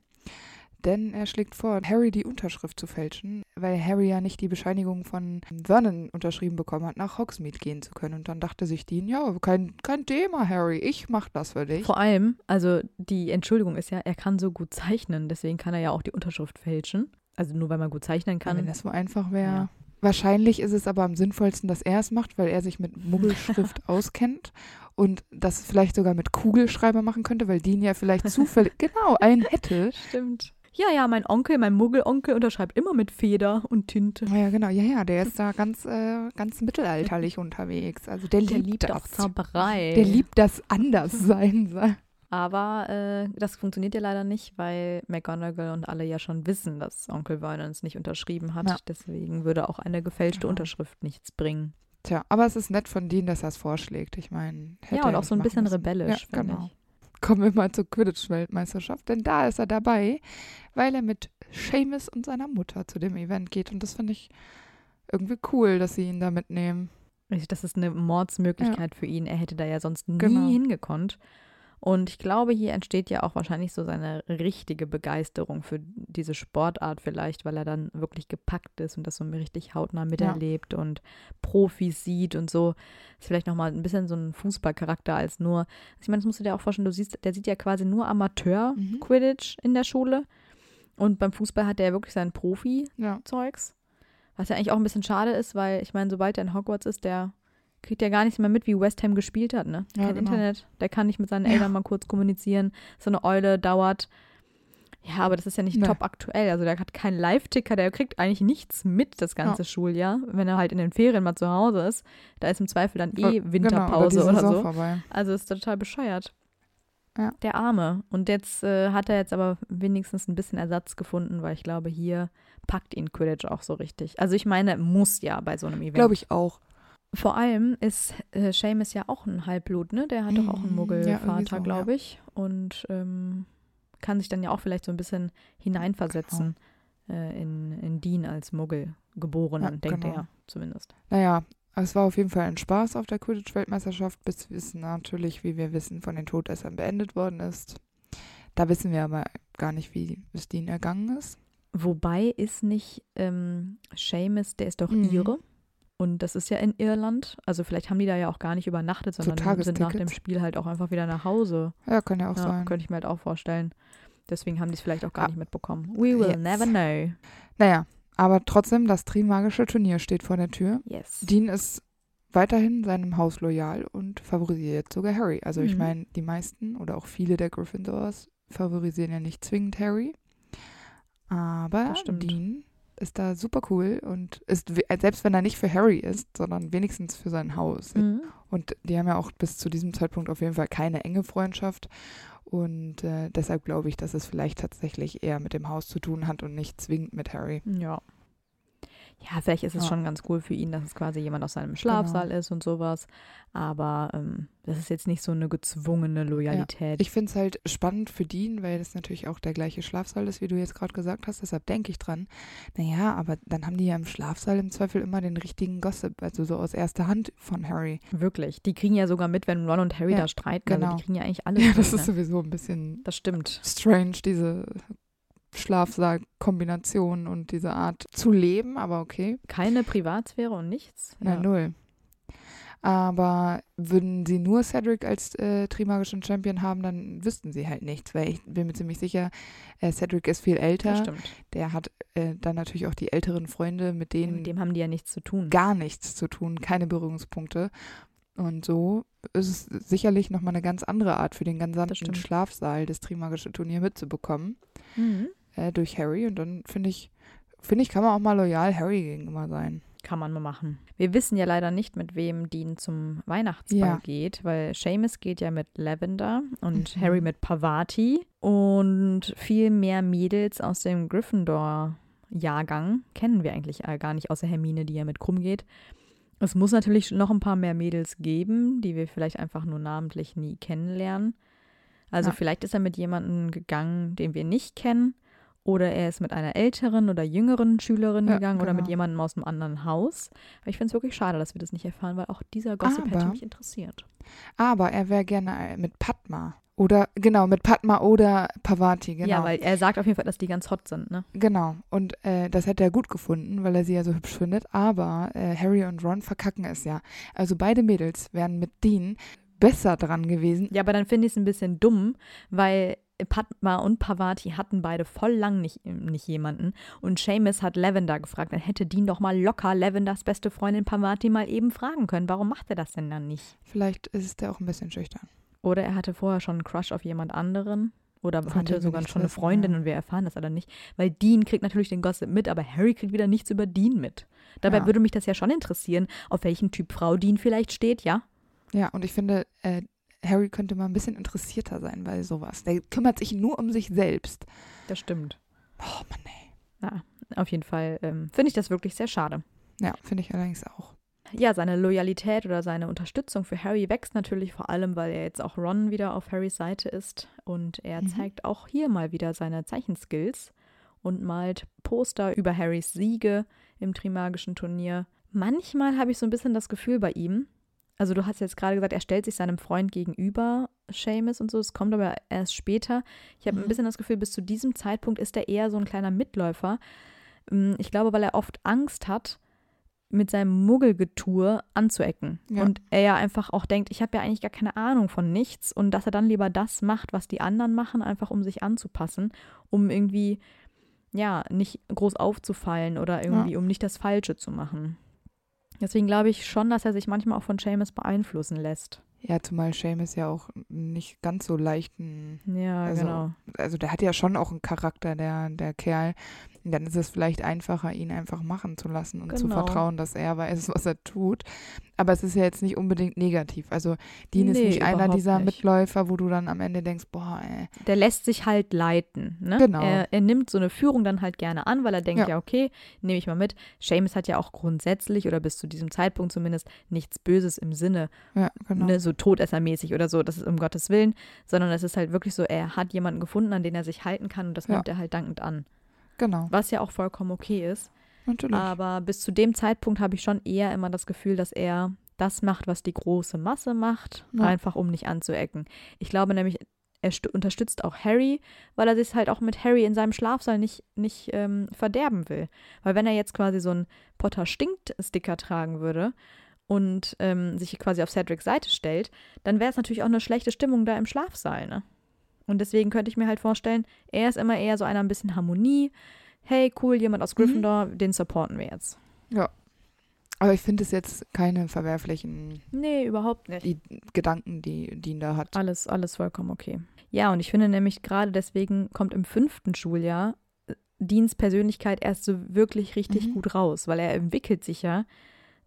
Denn er schlägt vor, Harry die Unterschrift zu fälschen, weil Harry ja nicht die Bescheinigung von Vernon unterschrieben bekommen hat, nach Hogsmeade gehen zu können. Und dann dachte sich Dean, ja, kein, kein Thema, Harry, ich mach das für dich. Vor allem, also die Entschuldigung ist ja, er kann so gut zeichnen. Deswegen kann er ja auch die Unterschrift fälschen. Also nur weil man gut zeichnen Ja, kann. wenn das so einfach wäre. Ja. Wahrscheinlich ist es aber am sinnvollsten, dass er es macht, weil er sich mit Muggelschrift auskennt und das vielleicht sogar mit Kugelschreiber machen könnte, weil Dean ja vielleicht zufällig genau einen hätte. Stimmt. Ja, ja, mein Onkel, mein Muggelonkel unterschreibt immer mit Feder und Tinte. Ja, genau. Ja, ja, der ist da ganz, äh, ganz mittelalterlich unterwegs. Also der, Der liebt, liebt das. auch Zauberei. Der liebt das Anderssein. Aber äh, das funktioniert ja leider nicht, weil McGonagall und alle ja schon wissen, dass Onkel Vernon es nicht unterschrieben hat. Ja. Deswegen würde auch eine gefälschte Genau. Unterschrift nichts bringen. Tja, aber es ist nett von Dean, dass er es vorschlägt. Ich meine, hätte ja, und auch so ein bisschen müssen. rebellisch, Ja, genau. ich. Kommen wir mal zur Quidditch-Weltmeisterschaft, denn da ist er dabei, weil er mit Seamus und seiner Mutter zu dem Event geht. Und das finde ich irgendwie cool, dass sie ihn da mitnehmen. Das ist eine Mordsmöglichkeit für ihn. Er hätte da ja sonst nie Genau. hingekonnt. Und ich glaube, hier entsteht ja auch wahrscheinlich so seine richtige Begeisterung für diese Sportart vielleicht, weil er dann wirklich gepackt ist und das so richtig hautnah miterlebt und Profis sieht und so. Ist vielleicht nochmal ein bisschen so ein Fußballcharakter als nur. Ich meine, das musst du dir auch vorstellen, du siehst, der sieht ja quasi nur Amateur-Quidditch in der Schule. Und beim Fußball hat er ja wirklich sein Profi, Ja. Zeugs. Was ja eigentlich auch ein bisschen schade ist, weil ich meine, sobald er in Hogwarts ist, der kriegt ja gar nichts mehr mit, wie West Ham gespielt hat, ne? Ja, Kein genau. Internet, der kann nicht mit seinen Ja. Eltern mal kurz kommunizieren. So eine Eule dauert. Ja, aber das ist ja nicht Nee. top aktuell. Also der hat keinen Live-Ticker, der kriegt eigentlich nichts mit das ganze Schuljahr. Wenn er halt in den Ferien mal zu Hause ist, da ist im Zweifel dann eh Genau, Winterpause oder, die oder so. Vorbei. Also ist total bescheuert. Ja. Der Arme. Und jetzt äh, hat er jetzt aber wenigstens ein bisschen Ersatz gefunden, weil ich glaube, hier packt ihn Quidditch auch so richtig. Also ich meine, muss ja bei so einem Event. Glaube ich auch. Vor allem ist äh, Seamus ja auch ein Halbblut, ne? Der hat doch auch einen Mhm, ja, Muggelvater, so, glaube ich. Und ähm, kann sich dann ja auch vielleicht so ein bisschen hineinversetzen äh, in, in Dean als Muggelgeborenen, Ja, denkt genau. er zumindest. Naja, es war auf jeden Fall ein Spaß auf der Quidditch-Weltmeisterschaft, bis es natürlich, wie wir wissen, von den Todessern beendet worden ist. Da wissen wir aber gar nicht, wie es Dean ergangen ist. Wobei ist nicht ähm, Seamus, der ist doch Mhm. Ire. Und das ist ja in Irland. Also vielleicht haben die da ja auch gar nicht übernachtet, So sondern sind nach dem. Spiel halt auch einfach wieder nach Hause. Ja, kann ja auch ja, sein. könnte ich mir halt auch vorstellen. Deswegen haben die es vielleicht auch gar Ah. nicht mitbekommen. We will Yes. never know. Naja, aber trotzdem, das Trimagische Turnier steht vor der Tür. Yes. Dean ist weiterhin seinem Haus loyal und favorisiert sogar Harry. Also ich Mhm. meine, die meisten oder auch viele der Gryffindors favorisieren ja nicht zwingend Harry. Aber. Dean ist da super cool und ist, we- selbst wenn er nicht für Harry ist, sondern wenigstens für sein Haus. Mhm. Und die haben ja auch bis zu diesem Zeitpunkt auf jeden Fall keine enge Freundschaft. Und äh, deshalb glaube ich, dass es vielleicht tatsächlich eher mit dem Haus zu tun hat und nicht zwingend mit Harry. Ja. Ja, vielleicht ist es Ja. schon ganz cool für ihn, dass es quasi jemand aus seinem Schlafsaal ist und sowas. Aber ähm, das ist jetzt nicht so eine gezwungene Loyalität. Ich finde es halt spannend für Dean, weil das natürlich auch der gleiche Schlafsaal ist, wie du jetzt gerade gesagt hast. Deshalb denke ich dran. Naja, aber dann haben die ja im Schlafsaal im Zweifel immer den richtigen Gossip, also so aus erster Hand von Harry. Wirklich. Die kriegen ja sogar mit, wenn Ron und Harry Ja, da streiten. Also genau. die kriegen ja eigentlich alles Ja, mit. das ist ne? sowieso ein bisschen das stimmt. strange, diese Schlafsaal-Kombination und diese Art zu leben, aber okay. Keine Privatsphäre und nichts. Na, Ja. null. Aber würden sie nur Cedric als äh, Trimagischen Champion haben, dann wüssten sie halt nichts, weil ich bin mir ziemlich sicher, äh, Cedric ist viel älter. Der hat äh, dann natürlich auch die älteren Freunde, mit Ja, denen Mit dem haben die ja nichts zu tun. gar nichts zu tun, keine Berührungspunkte. Und so ist es sicherlich nochmal eine ganz andere Art für den gesamten. Schlafsaal des Trimagische Turnier mitzubekommen Mhm. äh, durch Harry. Und dann finde ich, finde ich, kann man auch mal loyal Harry gegenüber sein. Kann man mal machen. Wir wissen ja leider nicht, mit wem Dean zum Weihnachtsball Ja. geht, weil Seamus geht ja mit Lavender und Mhm. Harry mit Pavati und viel mehr Mädels aus dem Gryffindor-Jahrgang kennen wir eigentlich gar nicht, außer Hermine, die ja mit Krumm geht. Es muss natürlich noch ein paar mehr Mädels geben, die wir vielleicht einfach nur namentlich nie kennenlernen. Also Ja. vielleicht ist er mit jemandem gegangen, den wir nicht kennen. Oder er ist mit einer älteren oder jüngeren Schülerin Ja, gegangen oder mit genau. jemandem aus einem anderen Haus. Aber ich finde es wirklich schade, dass wir das nicht erfahren, weil auch dieser Gossip hätte Aber- mich interessiert. Aber er wäre gerne mit Padma. Oder, genau, mit Padma oder Pavati, genau. Ja, weil er sagt auf jeden Fall, dass die ganz hot sind, ne? Genau. Und äh, das hätte er gut gefunden, weil er sie ja so hübsch findet. Aber äh, Harry und Ron verkacken es ja. Also beide Mädels wären mit Dean besser dran gewesen. Ja, aber dann finde ich es ein bisschen dumm, weil Padma und Pavati hatten beide voll lang nicht, nicht jemanden. Und Seamus hat Lavender gefragt. Dann hätte Dean doch mal locker Lavenders beste Freundin Pavati mal eben fragen können. Warum macht er das denn dann nicht? Vielleicht ist er auch ein bisschen schüchtern. Oder er hatte vorher schon einen Crush auf jemand anderen. Oder dem hatte sogar schon eine Freundin ja. und wir erfahren das aber nicht. Weil Dean kriegt natürlich den Gossip mit, aber Harry kriegt wieder nichts über Dean mit. Dabei Ja. würde mich das ja schon interessieren, auf welchen Typ Frau Dean vielleicht steht, ja? Ja, und ich finde, äh, Harry könnte mal ein bisschen interessierter sein bei sowas. Der kümmert sich nur um sich selbst. Das stimmt. Oh Mann, ey. Ja, auf jeden Fall ähm, finde ich das wirklich sehr schade. Ja, finde ich allerdings auch. Ja, seine Loyalität oder seine Unterstützung für Harry wächst natürlich vor allem, weil er jetzt auch Ron wieder auf Harrys Seite ist und er Mhm. zeigt auch hier mal wieder seine Zeichenskills und malt Poster über Harrys Siege im Trimagischen Turnier. Manchmal habe ich so ein bisschen das Gefühl bei ihm, also du hast jetzt gerade gesagt, er stellt sich seinem Freund gegenüber, Seamus und so, es kommt aber erst später. Ich habe ein Mhm. bisschen das Gefühl, bis zu diesem Zeitpunkt ist er eher so ein kleiner Mitläufer. Ähm, Ich glaube, weil er oft Angst hat, mit seinem Muggelgetue anzuecken. Ja. Und er ja einfach auch denkt, ich habe ja eigentlich gar keine Ahnung von nichts und dass er dann lieber das macht, was die anderen machen, einfach um sich anzupassen, um irgendwie, ja, nicht groß aufzufallen oder irgendwie, um nicht das Falsche zu machen. Deswegen glaube ich schon, dass er sich manchmal auch von Seamus beeinflussen lässt. Ja, zumal Seamus ja auch nicht ganz so leichten. Ja, Also, genau. Also, der hat ja schon auch einen Charakter, der, der Kerl. Dann ist es vielleicht einfacher, ihn einfach machen zu lassen und zu Genau. vertrauen, dass er weiß, was er tut. Aber es ist ja jetzt nicht unbedingt negativ. Also, Dean ist Nee, nicht einer dieser nicht. Mitläufer, wo du dann am Ende denkst, boah, ey. der lässt sich halt leiten. Ne? Genau. Er, er nimmt so eine Führung dann halt gerne an, weil er denkt, Ja. ja, okay, nehme ich mal mit. Seamus hat ja auch grundsätzlich oder bis zu diesem Zeitpunkt zumindest nichts Böses im Sinne, Ja, genau. ne, so todessermäßig oder so, das ist um Gottes Willen, sondern es ist halt wirklich so, er hat jemanden gefunden, an den er sich halten kann und das Ja. nimmt er halt dankend an. Genau. Was ja auch vollkommen okay ist. Natürlich. Aber bis zu dem Zeitpunkt habe ich schon eher immer das Gefühl, dass er das macht, was die große Masse macht, Ja. einfach um nicht anzuecken. Ich glaube nämlich, er unterstützt auch Harry, weil er sich halt auch mit Harry in seinem Schlafsaal nicht, nicht ähm, verderben will. Weil wenn er jetzt quasi so einen Potter stinkt-Sticker tragen würde und ähm, sich quasi auf Cedrics Seite stellt, dann wäre es natürlich auch eine schlechte Stimmung da im Schlafsaal, ne? Und deswegen könnte ich mir halt vorstellen, er ist immer eher so einer ein bisschen Harmonie. Hey, cool, jemand aus Mhm. Gryffindor, den supporten wir jetzt. Aber ich finde es jetzt keine verwerflichen Nee, überhaupt nicht. I Gedanken, die Dean da hat. Alles, alles vollkommen okay. Ja, und ich finde nämlich gerade deswegen kommt im fünften Schuljahr äh, Deans Persönlichkeit erst so wirklich richtig Mhm. gut raus, weil er entwickelt sich ja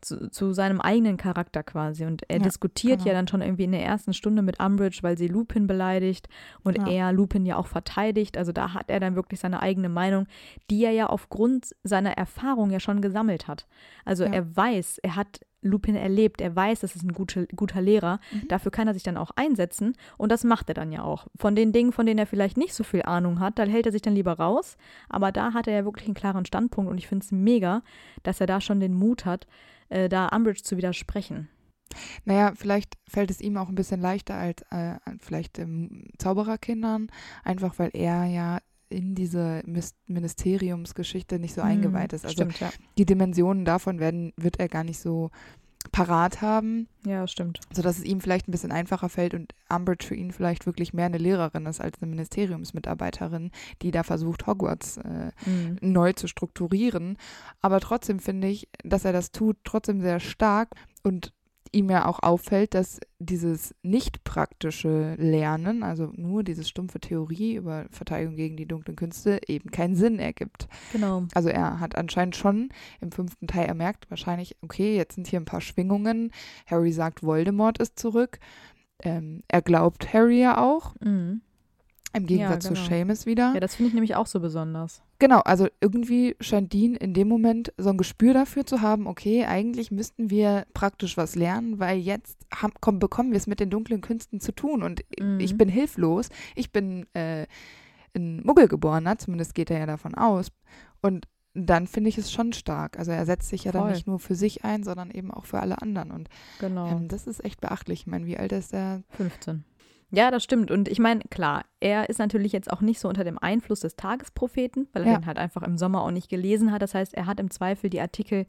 zu, zu seinem eigenen Charakter quasi. Und er Ja, diskutiert ja genau. dann schon irgendwie in der ersten Stunde mit Umbridge, weil sie Lupin beleidigt und Ja. er Lupin ja auch verteidigt. Also da hat er dann wirklich seine eigene Meinung, die er ja aufgrund seiner Erfahrung ja schon gesammelt hat. Also Ja. er weiß, er hat Lupin erlebt, er weiß, das ist ein guter, guter Lehrer. Mhm. Dafür kann er sich dann auch einsetzen und das macht er dann ja auch. Von den Dingen, von denen er vielleicht nicht so viel Ahnung hat, da hält er sich dann lieber raus. Aber da hat er ja wirklich einen klaren Standpunkt und ich finde es mega, dass er da schon den Mut hat, äh, da Umbridge zu widersprechen. Naja, vielleicht fällt es ihm auch ein bisschen leichter als äh, vielleicht ähm, Zaubererkindern, einfach weil er ja in diese Ministeriumsgeschichte nicht so eingeweiht ist. Also Stimmt, ja. die Dimensionen davon werden, wird er gar nicht so parat haben, Ja, stimmt. sodass es ihm vielleicht ein bisschen einfacher fällt und Umbridge für ihn vielleicht wirklich mehr eine Lehrerin ist als eine Ministeriumsmitarbeiterin, die da versucht, Hogwarts äh, Mhm. neu zu strukturieren. Aber trotzdem finde ich, dass er das tut, trotzdem sehr stark und ihm ja auch auffällt, dass dieses nicht praktische Lernen, also nur diese stumpfe Theorie über Verteidigung gegen die dunklen Künste, eben keinen Sinn ergibt. Genau. Also er hat anscheinend schon im fünften Teil ermerkt, wahrscheinlich, okay, jetzt sind hier ein paar Schwingungen. Harry sagt, Voldemort ist zurück. Ähm, er glaubt Harry ja auch, Mhm. Im Gegensatz genau. zu Seamus wieder. Ja, das finde ich nämlich auch so besonders. Genau, also irgendwie scheint Dean in dem Moment so ein Gespür dafür zu haben, okay, eigentlich müssten wir praktisch was lernen, weil jetzt haben, komm, bekommen wir es mit den dunklen Künsten zu tun und Mhm. ich bin hilflos. Ich bin äh, ein Muggelgeborener, zumindest geht er ja davon aus. Und dann finde ich es schon stark. Also er setzt sich ja dann Voll. nicht nur für sich ein, sondern eben auch für alle anderen. Und Genau. ähm, das ist echt beachtlich. Ich meine, wie alt ist er? 15. Ja, das stimmt. Und ich meine, klar, er ist natürlich jetzt auch nicht so unter dem Einfluss des Tagespropheten, weil er Ja. den halt einfach im Sommer auch nicht gelesen hat. Das heißt, er hat im Zweifel die Artikel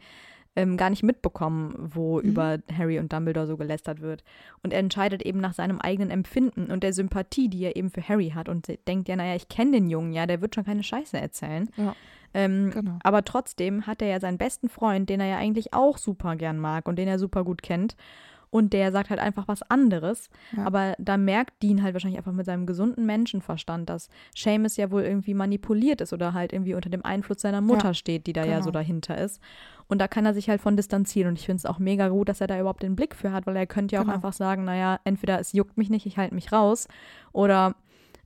ähm, gar nicht mitbekommen, wo Mhm. über Harry und Dumbledore so gelästert wird. Und er entscheidet eben nach seinem eigenen Empfinden und der Sympathie, die er eben für Harry hat und denkt, ja, naja, ich kenne den Jungen, ja, der wird schon keine Scheiße erzählen. Ja. Ähm, Genau. aber trotzdem hat er ja seinen besten Freund, den er ja eigentlich auch super gern mag und den er super gut kennt. Und der sagt halt einfach was anderes. Ja. Aber da merkt Dean halt wahrscheinlich einfach mit seinem gesunden Menschenverstand, dass Seamus ja wohl irgendwie manipuliert ist oder halt irgendwie unter dem Einfluss seiner Mutter Ja, steht, die da ja genau. so dahinter ist. Und da kann er sich halt von distanzieren. Und ich finde es auch mega gut, dass er da überhaupt den Blick für hat, weil er könnte ja auch Genau. einfach sagen, naja, entweder es juckt mich nicht, ich halte mich raus. Oder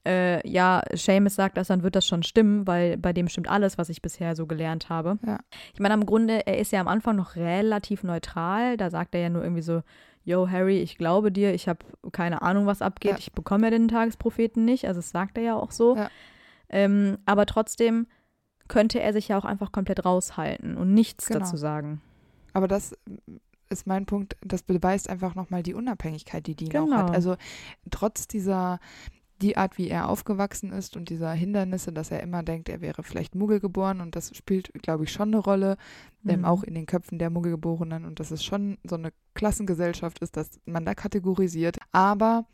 äh, ja, Seamus sagt das, dann wird das schon stimmen, weil bei dem stimmt alles, was ich bisher so gelernt habe. Ja. Ich meine, am Grunde, er ist ja am Anfang noch relativ neutral. Da sagt er ja nur irgendwie so, yo, Harry, ich glaube dir, ich habe keine Ahnung, was abgeht. Ja. Ich bekomme ja den Tagespropheten nicht. Also das sagt er ja auch so. Ja. Ähm, aber trotzdem könnte er sich ja auch einfach komplett raushalten und nichts Genau. dazu sagen. Aber das ist mein Punkt, das beweist einfach nochmal die Unabhängigkeit, die Dean auch Genau. hat. Also trotz dieser, die Art, wie er aufgewachsen ist und dieser Hindernisse, dass er immer denkt, er wäre vielleicht Muggel geboren und das spielt, glaube ich, schon eine Rolle, ähm, Mhm. auch in den Köpfen der Muggelgeborenen und dass es schon so eine Klassengesellschaft ist, dass man da kategorisiert. Aber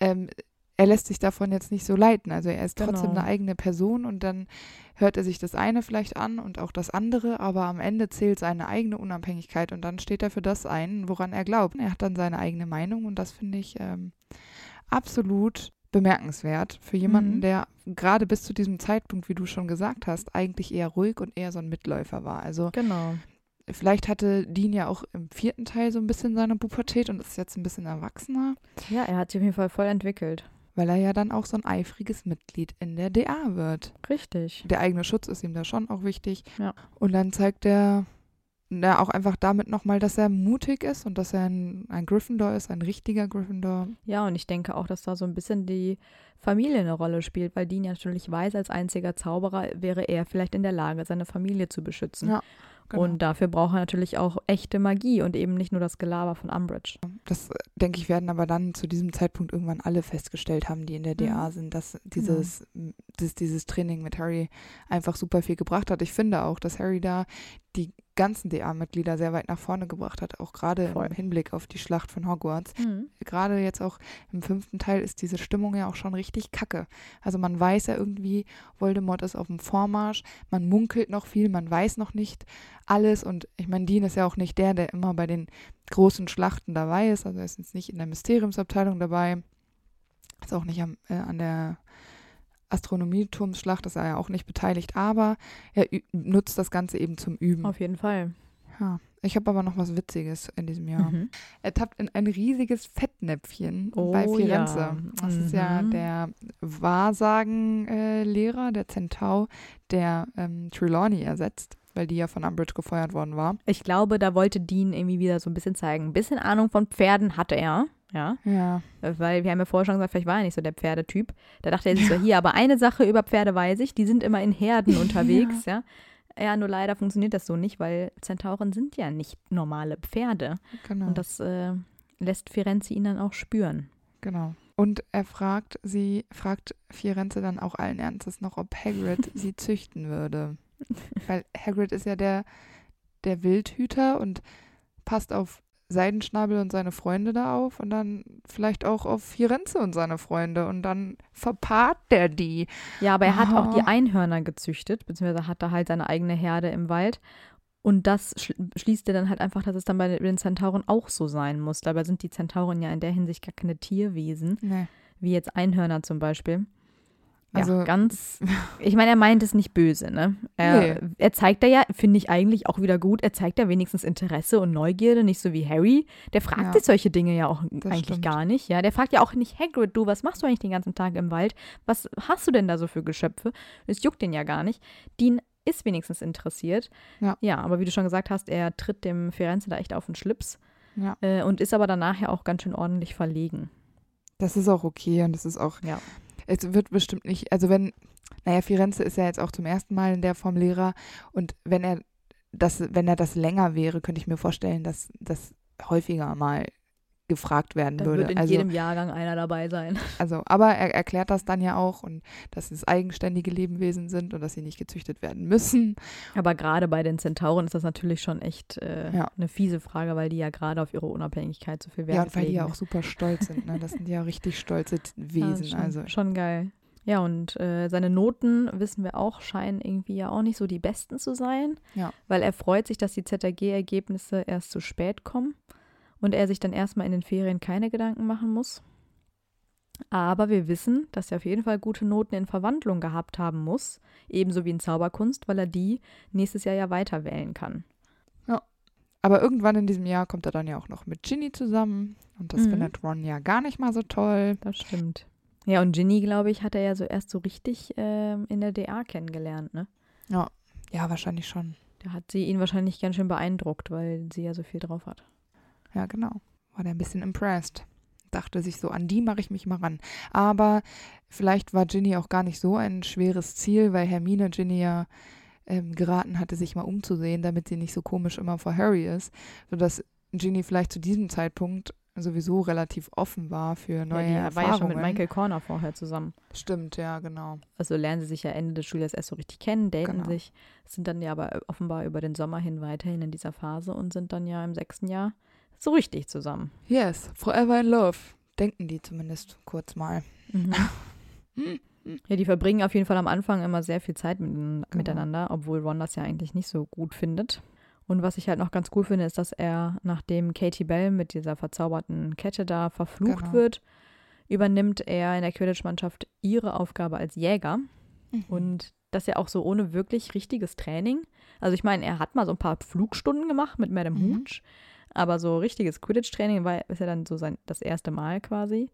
ähm, er lässt sich davon jetzt nicht so leiten. Also er ist trotzdem Genau. eine eigene Person und dann hört er sich das eine vielleicht an und auch das andere, aber am Ende zählt seine eigene Unabhängigkeit und dann steht er für das ein, woran er glaubt. Er hat dann seine eigene Meinung und das finde ich ähm, absolut bemerkenswert für jemanden, Mhm. der gerade bis zu diesem Zeitpunkt, wie du schon gesagt hast, eigentlich eher ruhig und eher so ein Mitläufer war. Also Genau. vielleicht hatte Dean ja auch im vierten Teil so ein bisschen seine Pubertät und ist jetzt ein bisschen erwachsener, Ja, er hat sich auf jeden Fall voll entwickelt. weil er ja dann auch so ein eifriges Mitglied in der DA wird. Richtig. Der eigene Schutz ist ihm da schon auch wichtig. Ja. Und dann zeigt er na, auch einfach damit nochmal, dass er mutig ist und dass er ein, ein Gryffindor ist, ein richtiger Gryffindor. Ja, und ich denke auch, dass da so ein bisschen die Familie eine Rolle spielt, weil Dean ja natürlich weiß, als einziger Zauberer wäre er vielleicht in der Lage, seine Familie zu beschützen. Ja, Genau. Und dafür braucht er natürlich auch echte Magie und eben nicht nur das Gelaber von Umbridge. Das, denke ich, werden aber dann zu diesem Zeitpunkt irgendwann alle festgestellt haben, die in der DA Mhm. sind, dass dieses, m, dass dieses Training mit Harry einfach super viel gebracht hat. Ich finde auch, dass Harry da die ganzen DA-Mitglieder sehr weit nach vorne gebracht hat, auch gerade im Hinblick auf die Schlacht von Hogwarts. Gerade jetzt auch im fünften Teil ist diese Stimmung ja auch schon richtig kacke. Also man weiß ja irgendwie, Voldemort ist auf dem Vormarsch, man munkelt noch viel, man weiß noch nicht alles und ich meine, Dean ist ja auch nicht der, der immer bei den großen Schlachten dabei ist, also er ist jetzt nicht in der Mysteriumsabteilung dabei, ist auch nicht am, äh, an der Astronomieturmsschlacht, ist er ja auch nicht beteiligt, aber er nutzt das Ganze eben zum Üben. Auf jeden Fall. Ja. Ich habe aber noch was Witziges in diesem Jahr. Mhm. Er tappt in ein riesiges Fettnäpfchen Oh bei Firenze. ja. Das ist ja Mhm. der Wahrsagenlehrer, der Centaur, der ähm, Trelawney ersetzt, weil die ja von Umbridge gefeuert worden war. Ich glaube, da wollte Dean irgendwie wieder so ein bisschen zeigen. Ein bisschen Ahnung von Pferden hatte er, ja. Ja. Weil wir haben ja vorher schon gesagt, vielleicht war er nicht so der Pferdetyp. Da dachte er sich so, hier, aber eine Sache über Pferde weiß ich, die sind immer in Herden unterwegs, ja. Ja, nur leider funktioniert das so nicht, weil Zentauren sind ja nicht normale Pferde. Genau. Und das äh, lässt Firenze ihn dann auch spüren. genau. Und er fragt sie, fragt Firenze dann auch allen Ernstes noch, ob Hagrid sie züchten würde. Weil Hagrid ist ja der, der Wildhüter und passt auf Seidenschnabel und seine Freunde da auf und dann vielleicht auch auf Firenze und seine Freunde und dann verpaart der die. Ja, aber er hat auch die. Einhörner gezüchtet, beziehungsweise hat da halt seine eigene Herde im Wald. Und das schl schließt er dann halt einfach, dass es dann bei den Zentauren auch so sein muss. Dabei sind die Zentauren ja in der Hinsicht gar keine Tierwesen, Nee. wie jetzt Einhörner zum Beispiel. Also- ja, ganz. Ich meine, er meint es nicht böse, ne? Er, Nee. er zeigt da ja, finde ich eigentlich auch wieder gut, er zeigt da wenigstens Interesse und Neugierde, nicht so wie Harry. Der fragt Ja. sich solche Dinge ja auch eigentlich stimmt. gar nicht, ja. Der fragt ja auch nicht, Hagrid, du, was machst du eigentlich den ganzen Tag im Wald? Was hast du denn da so für Geschöpfe? Es juckt den ja gar nicht. Dean ist wenigstens interessiert. Ja. ja, aber wie du schon gesagt hast, er tritt dem Firenze da echt auf den Schlips Ja. äh, und ist aber danach ja auch ganz schön ordentlich verlegen. Das ist auch okay und das ist auch, Ja. Es wird bestimmt nicht, also wenn, naja, Firenze ist ja jetzt auch zum ersten Mal in der Form Lehrer und wenn er das, wenn er das länger wäre, könnte ich mir vorstellen, dass das häufiger mal gefragt werden Da würde. wird in also, jedem Jahrgang einer dabei sein. also, aber er erklärt das dann ja auch und dass es eigenständige Lebewesen sind und dass sie nicht gezüchtet werden müssen. Aber gerade bei den Zentauren ist das natürlich schon echt äh, Ja. eine fiese Frage, weil die ja gerade auf ihre Unabhängigkeit so viel Wert ja, und weil die legen. ja auch super stolz sind. Ne? Das sind ja richtig stolze T- Ja, Wesen. schon, also schon geil. Ja, und äh, seine Noten, wissen wir auch, scheinen irgendwie ja auch nicht so die besten zu sein. Ja. Weil er freut sich, dass die ZRG-Ergebnisse erst zu spät kommen und er sich dann erstmal in den Ferien keine Gedanken machen muss. Aber wir wissen, dass er auf jeden Fall gute Noten in Verwandlung gehabt haben muss, ebenso wie in Zauberkunst, weil er die nächstes Jahr ja weiter wählen kann. Aber irgendwann in diesem Jahr kommt er dann ja auch noch mit Ginny zusammen. Und das Mhm. findet Ron ja gar nicht mal so toll. Das stimmt. Ja, und Ginny, glaube ich, hat er ja so erst so richtig ähm, in der DA kennengelernt, ne? Ja, wahrscheinlich schon. Da hat sie ihn wahrscheinlich ganz schön beeindruckt, weil sie ja so viel drauf hat. Ja, genau. War der ein bisschen impressed. Dachte sich so, an die mache ich mich mal ran. Aber vielleicht war Ginny auch gar nicht so ein schweres Ziel, weil Hermine Ginny ja ähm, geraten hatte, sich mal umzusehen, damit sie nicht so komisch immer vor Harry ist. Sodass Ginny vielleicht zu diesem Zeitpunkt sowieso relativ offen war für neue ja, die war ja schon mit Erfahrungen. Michael Corner vorher zusammen. Stimmt, ja, genau. Also lernen sie sich ja Ende des Schuljahres erst so richtig kennen, daten Genau. sich, sind dann ja aber offenbar über den Sommer hin weiterhin in dieser Phase und sind dann ja im sechsten Jahr so richtig zusammen. Yes, forever in love. Denken die zumindest kurz mal. Ja, die verbringen auf jeden Fall am Anfang immer sehr viel Zeit mit, Genau. miteinander, obwohl Ron das ja eigentlich nicht so gut findet. Und was ich halt noch ganz cool finde, ist, dass er, nachdem Katie Bell mit dieser verzauberten Kette da verflucht Genau. wird, übernimmt er in der Quidditch-Mannschaft ihre Aufgabe als Jäger. Mhm. Und das ja auch so ohne wirklich richtiges Training. Also ich meine, er hat mal so ein paar Flugstunden gemacht mit Madame Mhm. Hooch, aber so richtiges Quidditch-Training war ist ja dann so sein das erste Mal quasi.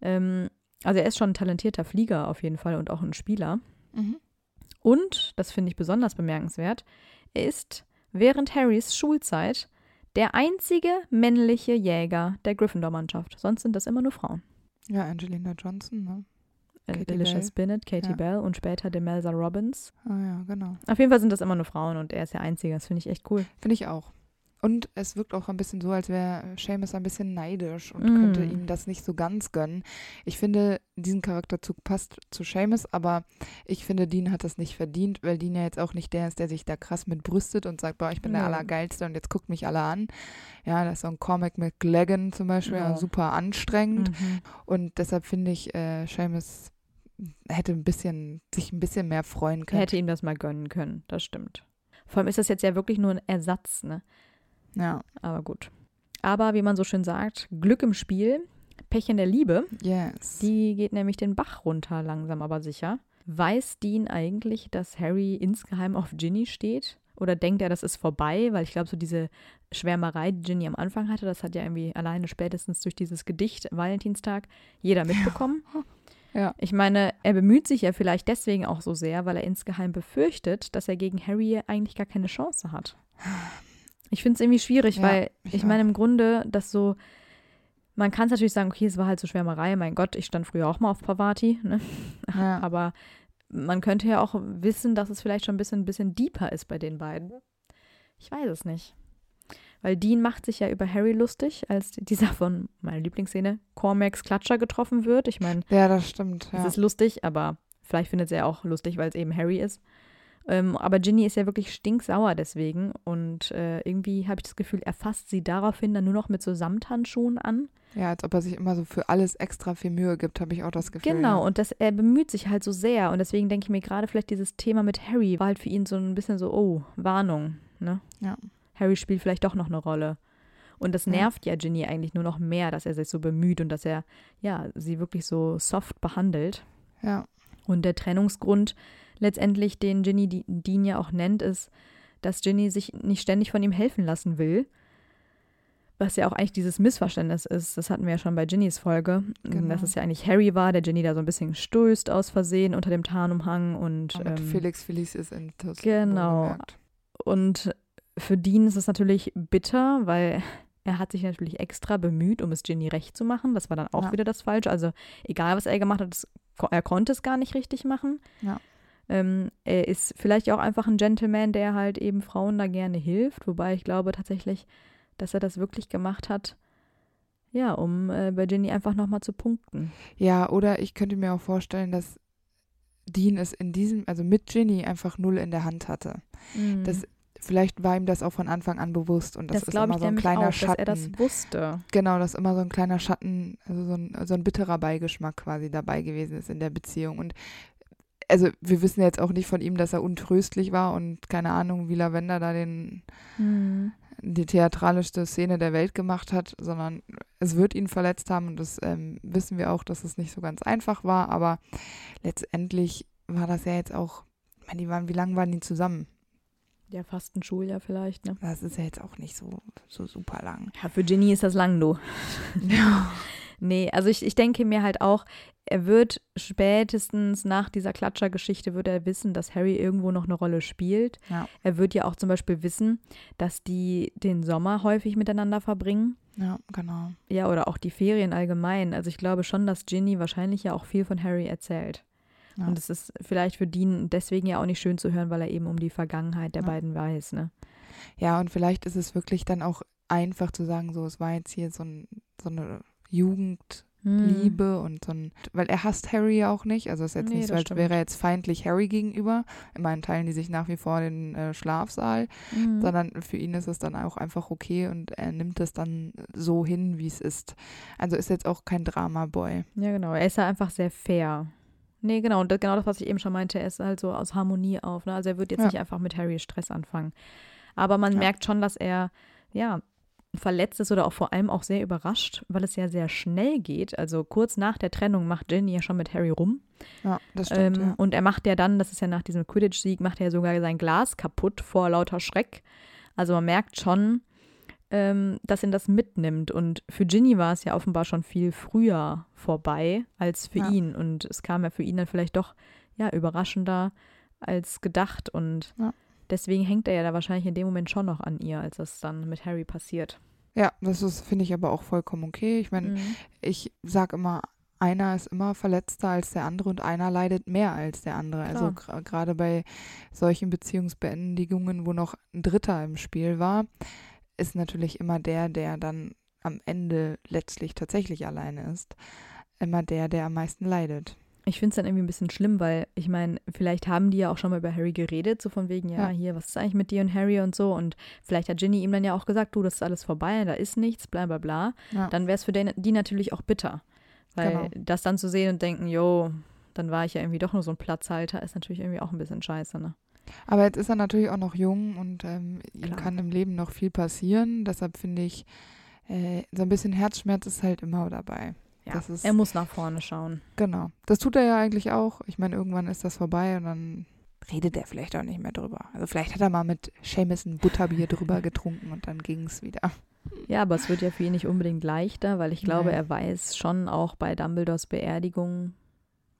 Ähm, also er ist schon ein talentierter Flieger auf jeden Fall und auch ein Spieler. Mhm. Und, das finde ich besonders bemerkenswert, er ist während Harrys Schulzeit der einzige männliche Jäger der Gryffindor-Mannschaft. Sonst sind das immer nur Frauen. Ja, Angelina Johnson, ne? Äh, Alicia Bell. Spinnet, Katie Ja. Bell und später Demelza Robbins. Ah ja, genau. Auf jeden Fall sind das immer nur Frauen und er ist der Einzige. Das finde ich echt cool. Finde ich auch. Und es wirkt auch ein bisschen so, als wäre Seamus ein bisschen neidisch und Mm. könnte ihm das nicht so ganz gönnen. Ich finde, diesen Charakterzug passt zu Seamus, aber ich finde, Dean hat das nicht verdient, weil Dean ja jetzt auch nicht der ist, der sich da krass mit brüstet und sagt, boah, ich bin der Nee. Allergeilste und jetzt guckt mich alle an. Ja, das ist so ein Comic mit Gleggen zum Beispiel, Ja. super anstrengend. Mhm. Und deshalb finde ich, äh, Seamus hätte ein bisschen, sich ein bisschen mehr freuen Er können. hätte ihm das mal gönnen können. Das stimmt. Vor allem ist das jetzt ja wirklich nur ein Ersatz, ne? Ja, Aber gut. Aber wie man so schön sagt, Glück im Spiel, Pech in der Liebe. yes. Die geht nämlich den Bach runter, langsam aber sicher. Weiß Dean eigentlich, dass Harry insgeheim auf Ginny steht? Oder denkt er, das ist vorbei? Weil ich glaube, so diese Schwärmerei, die Ginny am Anfang hatte, das hat ja irgendwie alleine spätestens durch dieses Gedicht Valentinstag jeder mitbekommen. Ja. Ich meine, er bemüht sich ja vielleicht deswegen auch so sehr, weil er insgeheim befürchtet, dass er gegen Harry eigentlich gar keine Chance hat. Ich finde es irgendwie schwierig, Ja, weil ich ich meine im Grunde, dass so, man kann es natürlich sagen, okay, es war halt so Schwärmerei, mein Gott, ich stand früher auch mal auf Pavati, ne? Ja. aber man könnte ja auch wissen, dass es vielleicht schon ein bisschen, ein bisschen deeper ist bei den beiden. Ich weiß es nicht. Weil Dean macht sich ja über Harry lustig, als dieser von meiner Lieblingsszene Cormacs Klatscher getroffen wird. Ich meine, ja, das stimmt. es Ja. ist lustig, aber vielleicht findet sie ja auch lustig, weil es eben Harry ist. Ähm, aber Ginny ist ja wirklich stinksauer deswegen. Und äh, irgendwie habe ich das Gefühl, er fasst sie daraufhin dann nur noch mit so Samthandschuhen an. Ja, als ob er sich immer so für alles extra viel Mühe gibt, habe ich auch das Gefühl. Genau, ja. und das, er bemüht sich halt so sehr. Und deswegen denke ich mir gerade vielleicht dieses Thema mit Harry war halt für ihn so ein bisschen so, oh, Warnung. Ne? Ja. Harry spielt vielleicht doch noch eine Rolle. Und das Ja. nervt ja Ginny eigentlich nur noch mehr, dass er sich so bemüht und dass er, ja, sie wirklich so soft behandelt. Ja, Und der Trennungsgrund letztendlich, den Ginny Di- Dean ja auch nennt, ist, dass Ginny sich nicht ständig von ihm helfen lassen will. Was ja auch eigentlich dieses Missverständnis ist, das hatten wir ja schon bei Ginnys Folge, Genau. dass es ja eigentlich Harry war, der Ginny da so ein bisschen stößt aus Versehen unter dem Tarnumhang und mit ähm, Felix Felicis in Tus. genau. und für Dean ist es natürlich bitter, weil er hat sich natürlich extra bemüht, um es Ginny recht zu machen. Das war dann auch Ja. wieder das Falsche. Also egal, was er gemacht hat, es, er konnte es gar nicht richtig machen. Ja. Ähm, er ist vielleicht auch einfach ein Gentleman, der halt eben Frauen da gerne hilft. Wobei ich glaube tatsächlich, dass er das wirklich gemacht hat, ja, um äh, bei Ginny einfach nochmal zu punkten. Ja, oder ich könnte mir auch vorstellen, dass Dean es in diesem, also mit Ginny einfach null in der Hand hatte. Das, vielleicht war ihm das auch von Anfang an bewusst und das, das ist immer ich so ein kleiner auch, Schatten. dass er das wusste. Genau, dass immer so ein kleiner Schatten, also so ein, so ein bitterer Beigeschmack quasi dabei gewesen ist in der Beziehung. Und also wir wissen jetzt auch nicht von ihm, dass er untröstlich war und keine Ahnung, wie Lavender da den, Mhm. die theatralischste Szene der Welt gemacht hat, sondern es wird ihn verletzt haben und das ähm, wissen wir auch, dass es nicht so ganz einfach war, aber letztendlich war das ja jetzt auch, ich meine, die waren, wie lange waren die zusammen? Ja, fast ein Schuljahr vielleicht, ne? Das ist ja jetzt auch nicht so, so super lang. Ja, für Ginny ist das lang, du. Ja. Nee, also ich, ich denke mir halt auch, er wird spätestens nach dieser Klatschergeschichte wird er wissen, dass Harry irgendwo noch eine Rolle spielt. Ja. Er wird ja auch zum Beispiel wissen, dass die den Sommer häufig miteinander verbringen. Ja, genau. Ja, oder auch die Ferien allgemein. Also ich glaube schon, dass Ginny wahrscheinlich ja auch viel von Harry erzählt. Ja. Und es ist vielleicht für Dean deswegen ja auch nicht schön zu hören, weil er eben um die Vergangenheit der Ja. beiden weiß, ne? Ja, und vielleicht ist es wirklich dann auch einfach zu sagen, so, es war jetzt hier so, ein, so eine Jugendliebe Mhm. und so ein, weil er hasst Harry ja auch nicht, also es ist jetzt Nee, nicht so, als stimmt. wäre er jetzt feindlich Harry gegenüber. Immerhin teilen die sich nach wie vor den äh, Schlafsaal, Mhm. sondern für ihn ist es dann auch einfach okay und er nimmt es dann so hin, wie es ist. Also ist jetzt auch kein Drama-Boy. Ja, genau. Er ist ja einfach sehr fair. Nee, genau. Und das, genau das, was ich eben schon meinte, er ist halt so aus Harmonie auf. Ne? Also er wird jetzt Ja. nicht einfach mit Harry Stress anfangen. Aber man Ja. merkt schon, dass er, ja, verletzt ist oder auch vor allem auch sehr überrascht, weil es ja sehr schnell geht. Also kurz nach der Trennung macht Ginny ja schon mit Harry rum. Ja, das stimmt. Ähm, ja. Und er macht ja dann, das ist ja nach diesem Quidditch-Sieg, macht er ja sogar sein Glas kaputt vor lauter Schreck. Also man merkt schon, ähm, dass ihn das mitnimmt. Und für Ginny war es ja offenbar schon viel früher vorbei als für Ja. ihn. Und es kam ja für ihn dann vielleicht doch ja überraschender als gedacht. Und Ja. Deswegen hängt er ja da wahrscheinlich in dem Moment schon noch an ihr, als das dann mit Harry passiert. Ja, das ist, finde ich aber auch vollkommen okay. Ich meine, Mhm. ich sag immer, einer ist immer verletzter als der andere und einer leidet mehr als der andere. Also Klar. gra- gerade bei solchen Beziehungsbeendigungen, wo noch ein Dritter im Spiel war, ist natürlich immer der, der dann am Ende letztlich tatsächlich alleine ist, immer der, der am meisten leidet. Ich finde es dann irgendwie ein bisschen schlimm, weil ich meine, vielleicht haben die ja auch schon mal über Harry geredet, so von wegen, ja, Ja. hier, was ist eigentlich mit dir und Harry und so. Und vielleicht hat Ginny ihm dann ja auch gesagt, du, das ist alles vorbei, da ist nichts, bla bla bla. Ja. Dann wäre es für den, die natürlich auch bitter. Weil Genau. das dann zu sehen und denken, jo, dann war ich ja irgendwie doch nur so ein Platzhalter, ist natürlich irgendwie auch ein bisschen scheiße, ne? Aber jetzt ist er natürlich auch noch jung und ähm, ihm kann im Leben noch viel passieren. Deshalb finde ich, äh, so ein bisschen Herzschmerz ist halt immer dabei. Ja, Das ist- er muss nach vorne schauen. Genau. Das tut er ja eigentlich auch. Ich meine, irgendwann ist das vorbei und dann redet er vielleicht auch nicht mehr drüber. Also vielleicht hat er mal mit Seamus ein Butterbier drüber getrunken und dann ging es wieder. Ja, aber es wird ja für ihn nicht unbedingt leichter, weil ich glaube, Nein. er weiß schon auch bei Dumbledores Beerdigung,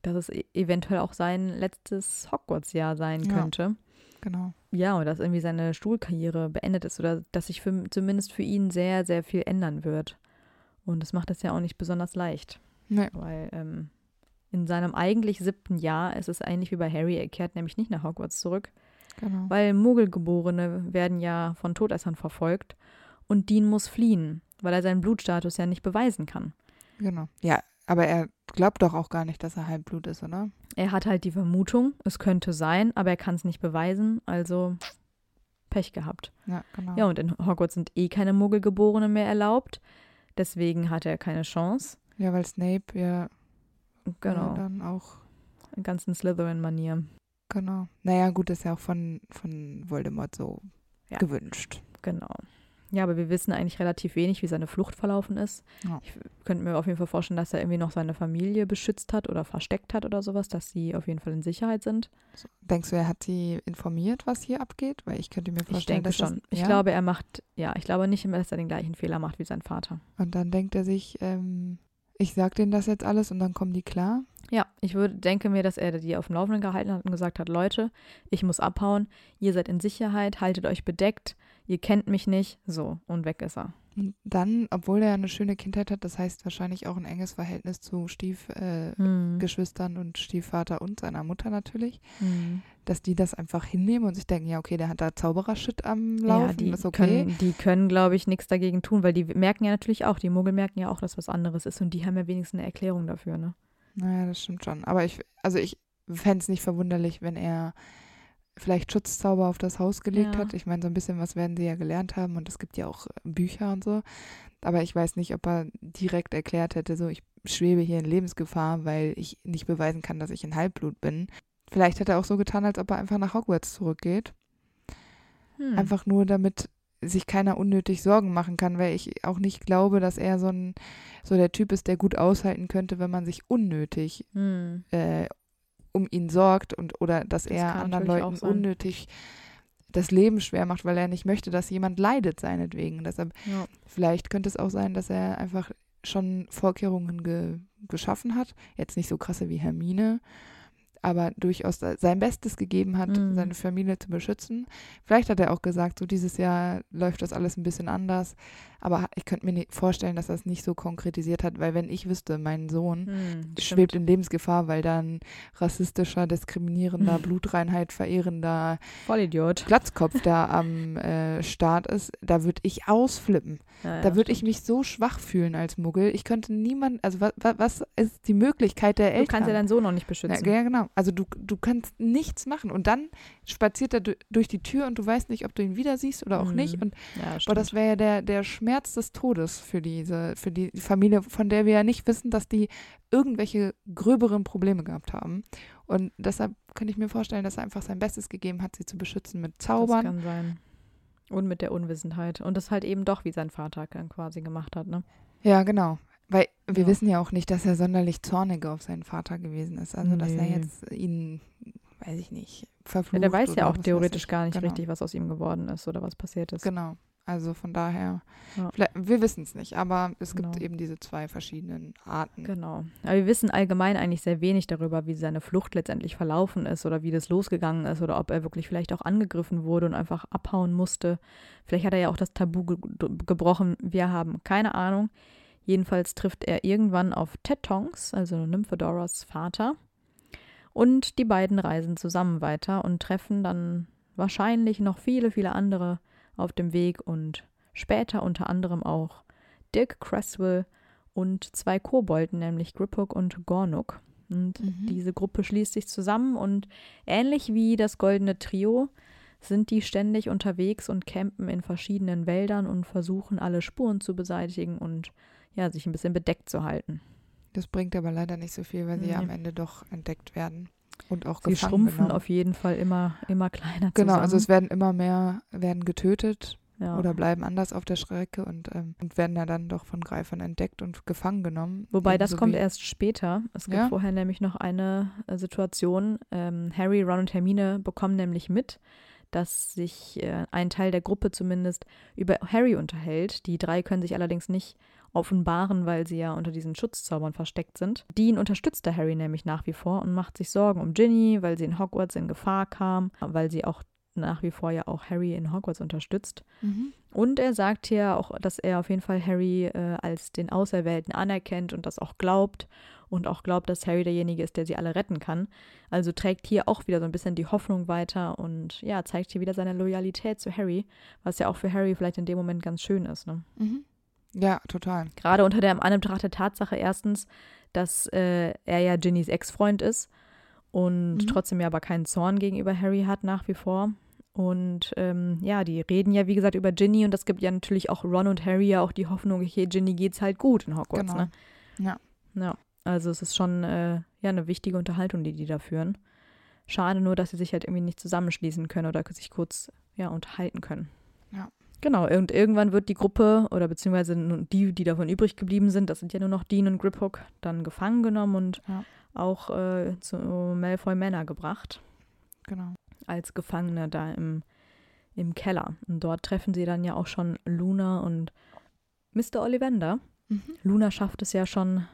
dass es e- eventuell auch sein letztes Hogwarts-Jahr sein Ja. könnte. Genau. Ja, und dass irgendwie seine Stuhlkarriere beendet ist oder dass sich für, zumindest für ihn sehr, sehr viel ändern wird. Und das macht es ja auch nicht besonders leicht, Nee. weil ähm, in seinem eigentlich siebten Jahr ist es ähnlich wie bei Harry, er kehrt nämlich nicht nach Hogwarts zurück, Genau. weil Muggelgeborene werden ja von Todessern verfolgt und Dean muss fliehen, weil er seinen Blutstatus ja nicht beweisen kann. Genau. Ja, aber er glaubt doch auch gar nicht, dass er Halbblut ist, oder? Er hat halt die Vermutung, es könnte sein, aber er kann es nicht beweisen, also Pech gehabt. Ja, genau. Ja, und in Hogwarts sind eh keine Muggelgeborenen mehr erlaubt. Deswegen hat er keine Chance. Ja, weil Snape ja, Genau. ja dann auch, In ganzen Slytherin-Manier. genau. Naja, gut, ist ja auch von, von Voldemort so Ja. gewünscht. Genau. Ja, aber wir wissen eigentlich relativ wenig, wie seine Flucht verlaufen ist. Ja. Ich könnte mir auf jeden Fall vorstellen, dass er irgendwie noch seine Familie beschützt hat oder versteckt hat oder sowas, dass sie auf jeden Fall in Sicherheit sind. Denkst du, er hat sie informiert, was hier abgeht? Weil ich könnte mir vorstellen, Ich denke schon. Das, Ich ja? glaube, er macht, ja, ich glaube nicht, dass er den gleichen Fehler macht wie sein Vater. Und dann denkt er sich, ähm, ich sag denen das jetzt alles und dann kommen die klar. Ja, ich würde, denke mir, dass er die auf dem Laufenden gehalten hat und gesagt hat, Leute, ich muss abhauen, ihr seid in Sicherheit, haltet euch bedeckt, ihr kennt mich nicht, so, und weg ist er. Und dann, obwohl er eine schöne Kindheit hat, das heißt wahrscheinlich auch ein enges Verhältnis zu Stiefgeschwistern äh, Hm. Geschwistern und Stiefvater und seiner Mutter natürlich, Hm. dass die das einfach hinnehmen und sich denken, ja, okay, der hat da Zauberer-Shit am Ja, Laufen, die ist okay. können, die können, glaube ich, nichts dagegen tun, weil die merken ja natürlich auch, die Muggel merken ja auch, dass was anderes ist und die haben ja wenigstens eine Erklärung dafür, ne? Naja, das stimmt schon. Aber ich, also ich fände es nicht verwunderlich, wenn er vielleicht Schutzzauber auf das Haus gelegt Ja. hat. Ich meine, so ein bisschen was werden sie ja gelernt haben und es gibt ja auch äh, Bücher und so. Aber ich weiß nicht, ob er direkt erklärt hätte, so ich schwebe hier in Lebensgefahr, weil ich nicht beweisen kann, dass ich ein Halbblut bin. Vielleicht hat er auch so getan, als ob er einfach nach Hogwarts zurückgeht. Hm. Einfach nur, damit sich keiner unnötig Sorgen machen kann, weil ich auch nicht glaube, dass er so ein so der Typ ist, der gut aushalten könnte, wenn man sich unnötig Hm. äh, um ihn sorgt und oder dass Das er anderen Leuten unnötig das Leben schwer macht, weil er nicht möchte, dass jemand leidet seinetwegen. Deshalb Ja. vielleicht könnte es auch sein, dass er einfach schon Vorkehrungen ge geschaffen hat. Jetzt nicht so krasse wie Hermine, aber durchaus sein Bestes gegeben hat, Mhm. seine Familie zu beschützen. Vielleicht hat er auch gesagt, so dieses Jahr läuft das alles ein bisschen anders. Aber ich könnte mir vorstellen, dass er es nicht so konkretisiert hat, weil wenn ich wüsste, mein Sohn Hm. schwebt in Lebensgefahr, weil da ein rassistischer, diskriminierender. Blutreinheit verehrender Vollidiot. Glatzkopf da am äh, Start ist, da würde ich ausflippen. Ja, ja, da würde ich mich so schwach fühlen als Muggel. Ich könnte niemand, also wa, wa, was ist die Möglichkeit der Du Eltern? kannst ja deinen Sohn noch nicht ja, beschützen. ja, genau. Also du, du kannst nichts machen. Und dann spaziert er du, durch die Tür und du weißt nicht, ob du ihn wieder siehst oder auch Mhm. nicht. Und Ja, boah, das wäre ja der, der Schmerz des Todes für diese, für die Familie, von der wir ja nicht wissen, dass die irgendwelche gröberen Probleme gehabt haben. Und deshalb könnte ich mir vorstellen, dass er einfach sein Bestes gegeben hat, sie zu beschützen mit Das Zaubern. kann sein. Und mit der Unwissenheit. Und das halt eben doch, wie sein Vater quasi gemacht hat, ne? Ja, genau. Weil wir Ja. wissen ja auch nicht, dass er sonderlich zornig auf seinen Vater gewesen ist. Also, dass er Nee. jetzt ihn, weiß ich nicht, Ja, verflucht. der weiß ja auch theoretisch gar nicht genau. richtig, was aus ihm geworden ist oder was passiert ist. Genau. Also von daher, Ja. wir wissen es nicht, aber es gibt Genau. eben diese zwei verschiedenen Arten. Genau. Aber wir wissen allgemein eigentlich sehr wenig darüber, wie seine Flucht letztendlich verlaufen ist oder wie das losgegangen ist oder ob er wirklich vielleicht auch angegriffen wurde und einfach abhauen musste. Vielleicht hat er ja auch das Tabu ge gebrochen. Wir haben keine Ahnung. Jedenfalls trifft er irgendwann auf Ted Tonks, also Nymphodoras Vater. Und die beiden reisen zusammen weiter und treffen dann wahrscheinlich noch viele, viele andere auf dem Weg und später unter anderem auch Dirk Cresswell und zwei Kobolden, nämlich Griphook und Gornuk. Und Mhm. diese Gruppe schließt sich zusammen und ähnlich wie das Goldene Trio sind die ständig unterwegs und campen in verschiedenen Wäldern und versuchen alle Spuren zu beseitigen und ja, sich ein bisschen bedeckt zu halten. Das bringt aber leider nicht so viel, weil sie ja Nee. am Ende doch entdeckt werden und auch Sie schrumpfen genommen. auf jeden Fall immer, immer kleiner Genau, zusammen. also es werden immer mehr, werden getötet ja. oder bleiben anders auf der Strecke und, ähm, und werden ja dann doch von Greifern entdeckt und gefangen genommen. Wobei das kommt erst später. Es gibt Ja? vorher nämlich noch eine äh, Situation. Ähm, Harry, Ron und Hermine bekommen nämlich mit, dass sich äh, ein Teil der Gruppe zumindest über Harry unterhält. Die drei können sich allerdings nicht offenbaren, weil sie ja unter diesen Schutzzaubern versteckt sind. Dean unterstützt der Harry nämlich nach wie vor und macht sich Sorgen um Ginny, weil sie in Hogwarts in Gefahr kam, weil sie auch nach wie vor ja auch Harry in Hogwarts unterstützt. Mhm. Und er sagt hier auch, dass er auf jeden Fall Harry äh, als den Auserwählten anerkennt und das auch glaubt und auch glaubt, dass Harry derjenige ist, der sie alle retten kann. Also trägt hier auch wieder so ein bisschen die Hoffnung weiter und ja, zeigt hier wieder seine Loyalität zu Harry, was ja auch für Harry vielleicht in dem Moment ganz schön ist. Ne? Mhm. Ja, total. Gerade unter der Anbetracht der Tatsache erstens, dass äh, er ja Ginnys Ex-Freund ist und Mhm. trotzdem ja aber keinen Zorn gegenüber Harry hat nach wie vor. Und ähm, ja, die reden ja, wie gesagt, über Ginny und das gibt ja natürlich auch Ron und Harry ja auch die Hoffnung, okay, Ginny geht's halt gut in Hogwarts, Genau. ne? Ja. Ja, also es ist schon äh, ja eine wichtige Unterhaltung, die die da führen. Schade nur, dass sie sich halt irgendwie nicht zusammenschließen können oder sich kurz ja unterhalten können. Ja. Genau, und irgendwann wird die Gruppe oder beziehungsweise nun die, die davon übrig geblieben sind, das sind ja nur noch Dean und Griphook, dann gefangen genommen und Ja. auch äh, zu Malfoy Manor gebracht Genau. als Gefangene da im, im Keller. Und dort treffen sie dann ja auch schon Luna und Mr. Ollivander. Mhm. Luna schafft es ja schon,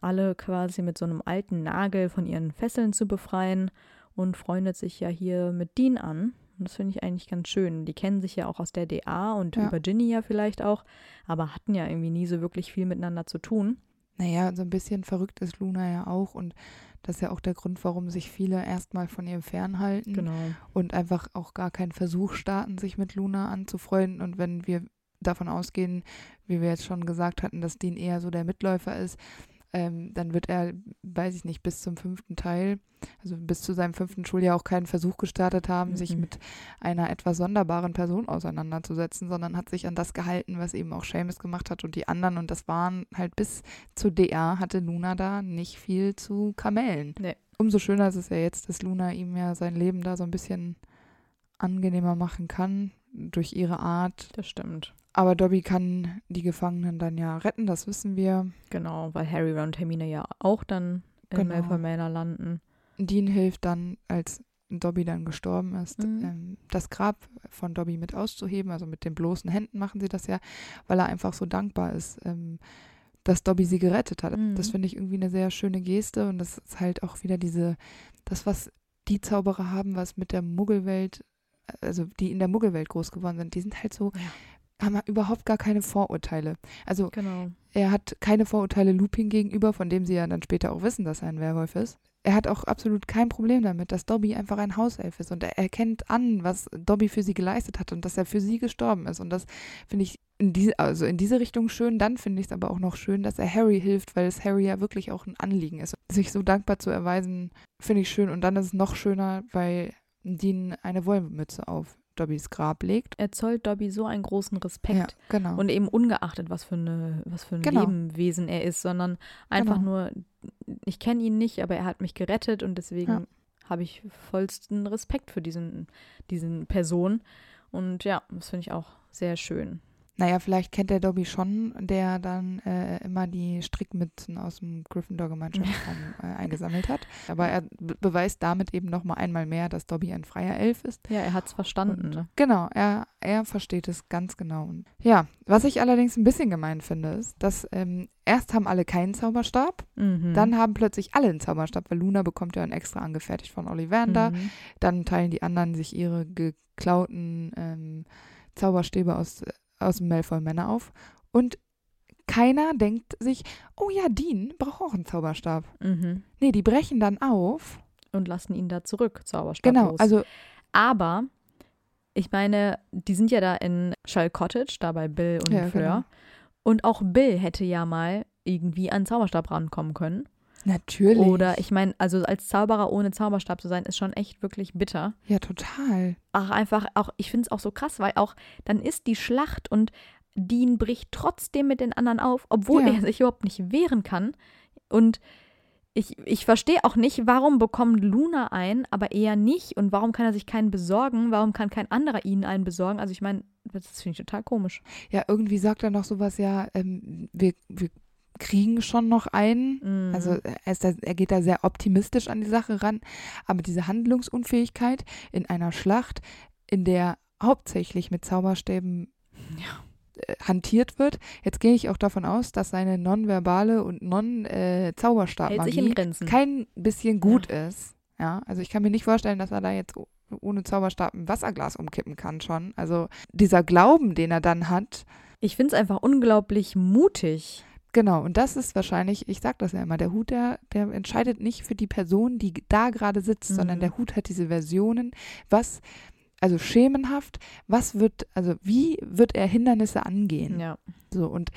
alle quasi mit so einem alten Nagel von ihren Fesseln zu befreien und freundet sich ja hier mit Dean an. Und das finde ich eigentlich ganz schön. Die kennen sich ja auch aus der DA und Ja. über Ginny ja vielleicht auch, aber hatten ja irgendwie nie so wirklich viel miteinander zu tun. Naja, so ein bisschen verrückt ist Luna ja auch und das ist ja auch der Grund, warum sich viele erstmal von ihr fernhalten Genau. und einfach auch gar keinen Versuch starten, sich mit Luna anzufreunden. Und wenn wir davon ausgehen, wie wir jetzt schon gesagt hatten, dass Dean eher so der Mitläufer ist, ähm, dann wird er, weiß ich nicht, bis zum fünften Teil, also bis zu seinem fünften Schuljahr auch keinen Versuch gestartet haben, sich Mhm. mit einer etwas sonderbaren Person auseinanderzusetzen, sondern hat sich an das gehalten, was eben auch Seamus gemacht hat und die anderen. Und das waren halt bis zu DA hatte Luna da nicht viel zu kamellen. Nee. Umso schöner ist es ja jetzt, dass Luna ihm ja sein Leben da so ein bisschen angenehmer machen kann durch ihre Art. Das stimmt. Aber Dobby kann die Gefangenen dann ja retten, das wissen wir. Genau, weil Harry, und Hermine ja auch dann in Genau. Malfoy Manor landen. Dean hilft dann, als Dobby dann gestorben ist, Mhm. ähm, das Grab von Dobby mit auszuheben. Also mit den bloßen Händen machen sie das ja, weil er einfach so dankbar ist, ähm, dass Dobby sie gerettet hat. Mhm. Das finde ich irgendwie eine sehr schöne Geste und das ist halt auch wieder diese, das, was die Zauberer haben, was mit der Muggelwelt, also die in der Muggelwelt groß geworden sind, die sind halt so, Ja. Haben überhaupt gar keine Vorurteile. Also Genau. er hat keine Vorurteile Lupin gegenüber, von dem sie ja dann später auch wissen, dass er ein Werwolf ist. Er hat auch absolut kein Problem damit, dass Dobby einfach ein Hauself ist und er erkennt an, was Dobby für sie geleistet hat und dass er für sie gestorben ist. Und das finde ich in diese, also in diese Richtung schön. Dann finde ich es aber auch noch schön, dass er Harry hilft, weil es Harry ja wirklich auch ein Anliegen ist. Sich so dankbar zu erweisen, finde ich schön. Und dann ist es noch schöner, weil Dean eine Wollmütze auf Dobbys Grab legt. Er zollt Dobby so einen großen Respekt. Ja, genau. Und eben ungeachtet, was für, eine, was für ein Genau. Lebewesen er ist, sondern einfach Genau. nur, ich kenne ihn nicht, aber er hat mich gerettet und deswegen Ja. habe ich vollsten Respekt für diesen, diesen Person. Und ja, das finde ich auch sehr schön. Naja, vielleicht kennt der Dobby schon, der dann äh, immer die Strickmützen aus dem Gryffindor-Gemeinschaftsraum äh, eingesammelt hat. Aber er be beweist damit eben nochmal einmal mehr, dass Dobby ein freier Elf ist. Ja, er hat es verstanden. Und Ne? Genau, er, er versteht es ganz genau. Und ja, was ich allerdings ein bisschen gemein finde, ist, dass ähm, erst haben alle keinen Zauberstab, Mhm. dann haben plötzlich alle einen Zauberstab, weil Luna bekommt ja einen extra angefertigt von Ollivander. Mhm. Dann teilen die anderen sich ihre geklauten ähm, Zauberstäbe aus, aus dem Malfoy Manor auf. Und keiner denkt sich, oh ja, Dean braucht auch einen Zauberstab. Mhm. Nee, die brechen dann auf. Und lassen ihn da zurück, Zauberstab. Genau, also Aber ich meine, die sind ja da in Shell Cottage, da bei Bill und Ja, Fleur. genau. Und auch Bill hätte ja mal irgendwie an Zauberstab rankommen können. Natürlich. Oder ich meine, also als Zauberer ohne Zauberstab zu sein, ist schon echt wirklich bitter. Ja, total. Ach, einfach auch, ich finde es auch so krass, weil auch dann ist die Schlacht und Dean bricht trotzdem mit den anderen auf, obwohl Ja. er sich überhaupt nicht wehren kann. Und ich, ich verstehe auch nicht, warum bekommt Luna einen, aber er nicht. Und warum kann er sich keinen besorgen? Warum kann kein anderer ihnen einen besorgen? Also ich meine, das finde ich total komisch. Ja, irgendwie sagt er noch sowas, ja, ähm, wir, wir kriegen schon noch einen. Mhm. Also er, ist da, er geht da sehr optimistisch an die Sache ran. Aber diese Handlungsunfähigkeit in einer Schlacht, in der hauptsächlich mit Zauberstäben äh, hantiert wird. Jetzt gehe ich auch davon aus, dass seine nonverbale und non-Zauberstabmagie Grenzen. kein bisschen gut ist. Ja, also ich kann mir nicht vorstellen, dass er da jetzt ohne Zauberstab ein Wasserglas umkippen kann schon. Also dieser Glauben, den er dann hat, Ich finde es einfach unglaublich mutig. Genau, und das ist wahrscheinlich, ich sag das ja immer, der Hut, der, der entscheidet nicht für die Person, die da gerade sitzt, Mhm. sondern der Hut hat diese Versionen, was, also schemenhaft, was wird, also wie wird er Hindernisse angehen? Ja. So, und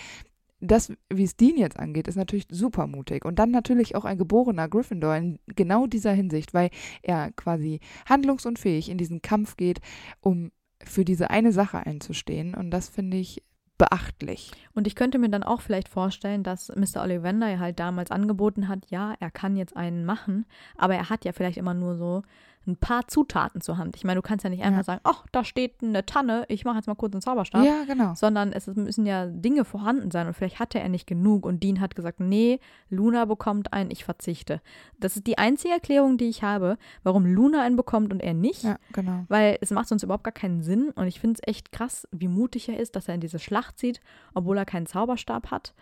das, wie es Dean jetzt angeht, ist natürlich super mutig. Und dann natürlich auch ein geborener Gryffindor in genau dieser Hinsicht, weil er quasi handlungsunfähig in diesen Kampf geht, um für diese eine Sache einzustehen. Und das finde ich beachtlich. Und ich könnte mir dann auch vielleicht vorstellen, dass Mr. Ollivander ja halt damals angeboten hat, ja, er kann jetzt einen machen, aber er hat ja vielleicht immer nur so ein paar Zutaten zur Hand. Ich meine, du kannst ja nicht einfach Ja. sagen, ach, da steht eine Tanne, ich mache jetzt mal kurz einen Zauberstab. Ja, genau. Sondern es müssen ja Dinge vorhanden sein und vielleicht hatte er nicht genug und Dean hat gesagt, nee, Luna bekommt einen, ich verzichte. Das ist die einzige Erklärung, die ich habe, warum Luna einen bekommt und er nicht. Ja, genau. Weil es macht sonst überhaupt gar keinen Sinn und ich finde es echt krass, wie mutig er ist, dass er in diese Schlacht zieht, obwohl er keinen Zauberstab hat.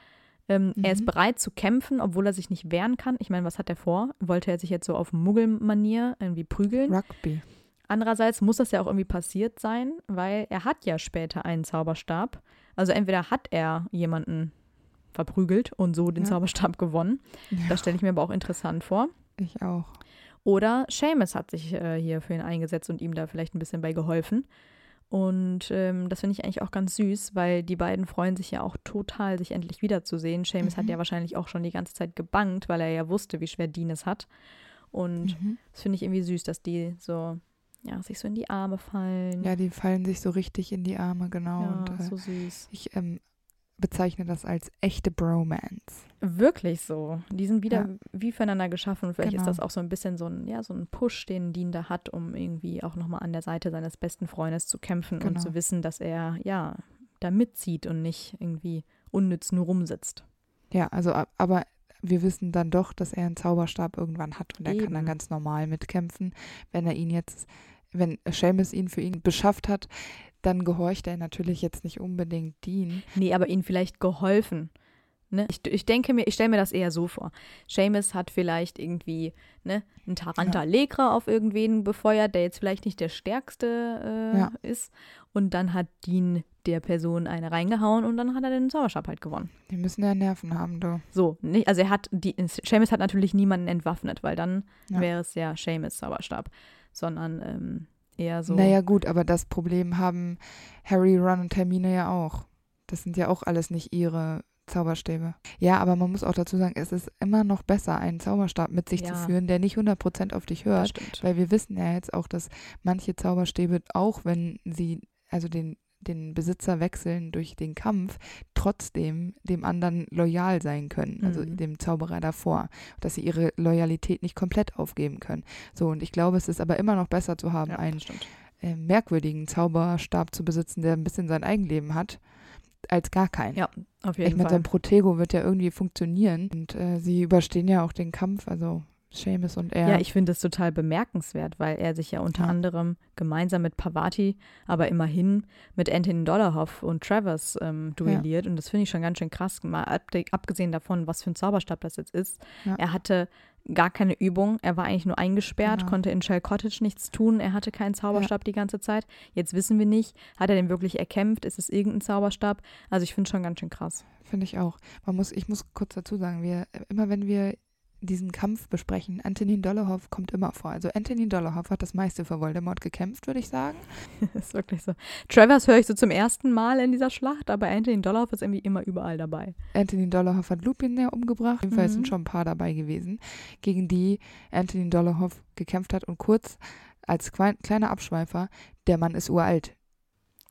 Ähm, Er ist Mhm. bereit zu kämpfen, obwohl er sich nicht wehren kann. Ich meine, was hat er vor? Wollte er sich jetzt so auf Muggelmanier irgendwie prügeln? Rugby. Andererseits muss das ja auch irgendwie passiert sein, weil er hat ja später einen Zauberstab. Also entweder hat er jemanden verprügelt und so den Ja. Zauberstab gewonnen. Ja, Das stelle ich mir aber auch interessant vor. ich auch. Oder Seamus hat sich äh, hier für ihn eingesetzt und ihm da vielleicht ein bisschen bei geholfen. Und ähm, das finde ich eigentlich auch ganz süß, weil die beiden freuen sich ja auch total, sich endlich wiederzusehen. Seamus hat Mhm. ja wahrscheinlich auch schon die ganze Zeit gebangt, weil er ja wusste, wie schwer Dean es hat. Und Mhm. das finde ich irgendwie süß, dass die so, ja, sich so in die Arme fallen. Ja, die fallen sich so richtig in die Arme, genau. Ja, und äh, so süß. ich ähm, bezeichne das als echte Bromance. Wirklich so. Die sind wieder Ja. wie füreinander geschaffen. Und vielleicht ist Genau. das auch so ein bisschen so ein, ja, so ein Push, den Dean da hat, um irgendwie auch nochmal an der Seite seines besten Freundes zu kämpfen und Genau. zu wissen, dass er, ja, da mitzieht und nicht irgendwie unnütz nur rumsitzt. Ja, also aber wir wissen dann doch, dass er einen Zauberstab irgendwann hat und er kann dann ganz normal mitkämpfen. Wenn er ihn jetzt, wenn Seamus ihn für ihn beschafft hat, dann gehorcht er natürlich jetzt nicht unbedingt Dean. Nee, aber ihnen vielleicht geholfen. Ne? Ich, ich denke mir, ich stelle mir das eher so vor. Seamus hat vielleicht irgendwie ne, einen Taranta Legra auf irgendwen befeuert, der jetzt vielleicht nicht der stärkste äh, Ja. ist. Und dann hat Dean der Person eine reingehauen und dann hat er den Zauberstab halt gewonnen. Die müssen ja Nerven haben, du. So, nicht, also er hat, die, Seamus hat natürlich niemanden entwaffnet, weil dann Ja. wäre es ja Seamus Zauberstab, sondern ähm, eher so. Naja, gut, aber das Problem haben Harry, Ron und Hermine ja auch. Das sind ja auch alles nicht ihre Zauberstäbe. Ja, aber man muss auch dazu sagen, es ist immer noch besser, einen Zauberstab mit sich zu Ja. führen, der nicht 100% auf dich hört. Weil wir wissen ja jetzt auch, dass manche Zauberstäbe, auch wenn sie also den, den Besitzer wechseln durch den Kampf, trotzdem dem anderen loyal sein können, also Mhm. dem Zauberer davor, dass sie ihre Loyalität nicht komplett aufgeben können. So, und ich glaube, es ist aber immer noch besser zu haben, ja, einen äh, merkwürdigen Zauberstab zu besitzen, der ein bisschen sein Eigenleben hat, als gar keinen. Ja, auf ich jeden meine, Fall. sein Protego wird ja irgendwie funktionieren und äh, sie überstehen ja auch den Kampf, also Seamus und er. Ja, ich finde es total bemerkenswert, weil er sich ja unter Ja. anderem gemeinsam mit Pavati, aber immerhin mit Anthony Dollarhoff und Travers ähm, duelliert. Und das finde ich schon ganz schön krass. Mal ab, abgesehen davon, was für ein Zauberstab das jetzt ist. Ja. Er hatte gar keine Übung. Er war eigentlich nur eingesperrt, Genau. konnte in Shell Cottage nichts tun. Er hatte keinen Zauberstab die ganze Zeit. Jetzt wissen wir nicht, hat er den wirklich erkämpft? Ist es irgendein Zauberstab? Also ich finde es schon ganz schön krass. Finde ich auch. Man muss, ich muss kurz dazu sagen, wir, immer wenn wir diesen Kampf besprechen, Antonin Dollarhoff kommt immer vor. Also Antonin Dollarhoff hat das meiste für Voldemort gekämpft, würde ich sagen. Das ist wirklich so. Travers höre ich so zum ersten Mal in dieser Schlacht, aber Anthony Dollarhoff ist irgendwie immer überall dabei. Antonin Dollarhoff hat Lupin ja umgebracht. Jedenfalls Mhm. sind schon ein paar dabei gewesen, gegen die Antonin Dollarhoff gekämpft hat. Und kurz als klein, kleiner Abschweifer, der Mann ist uralt.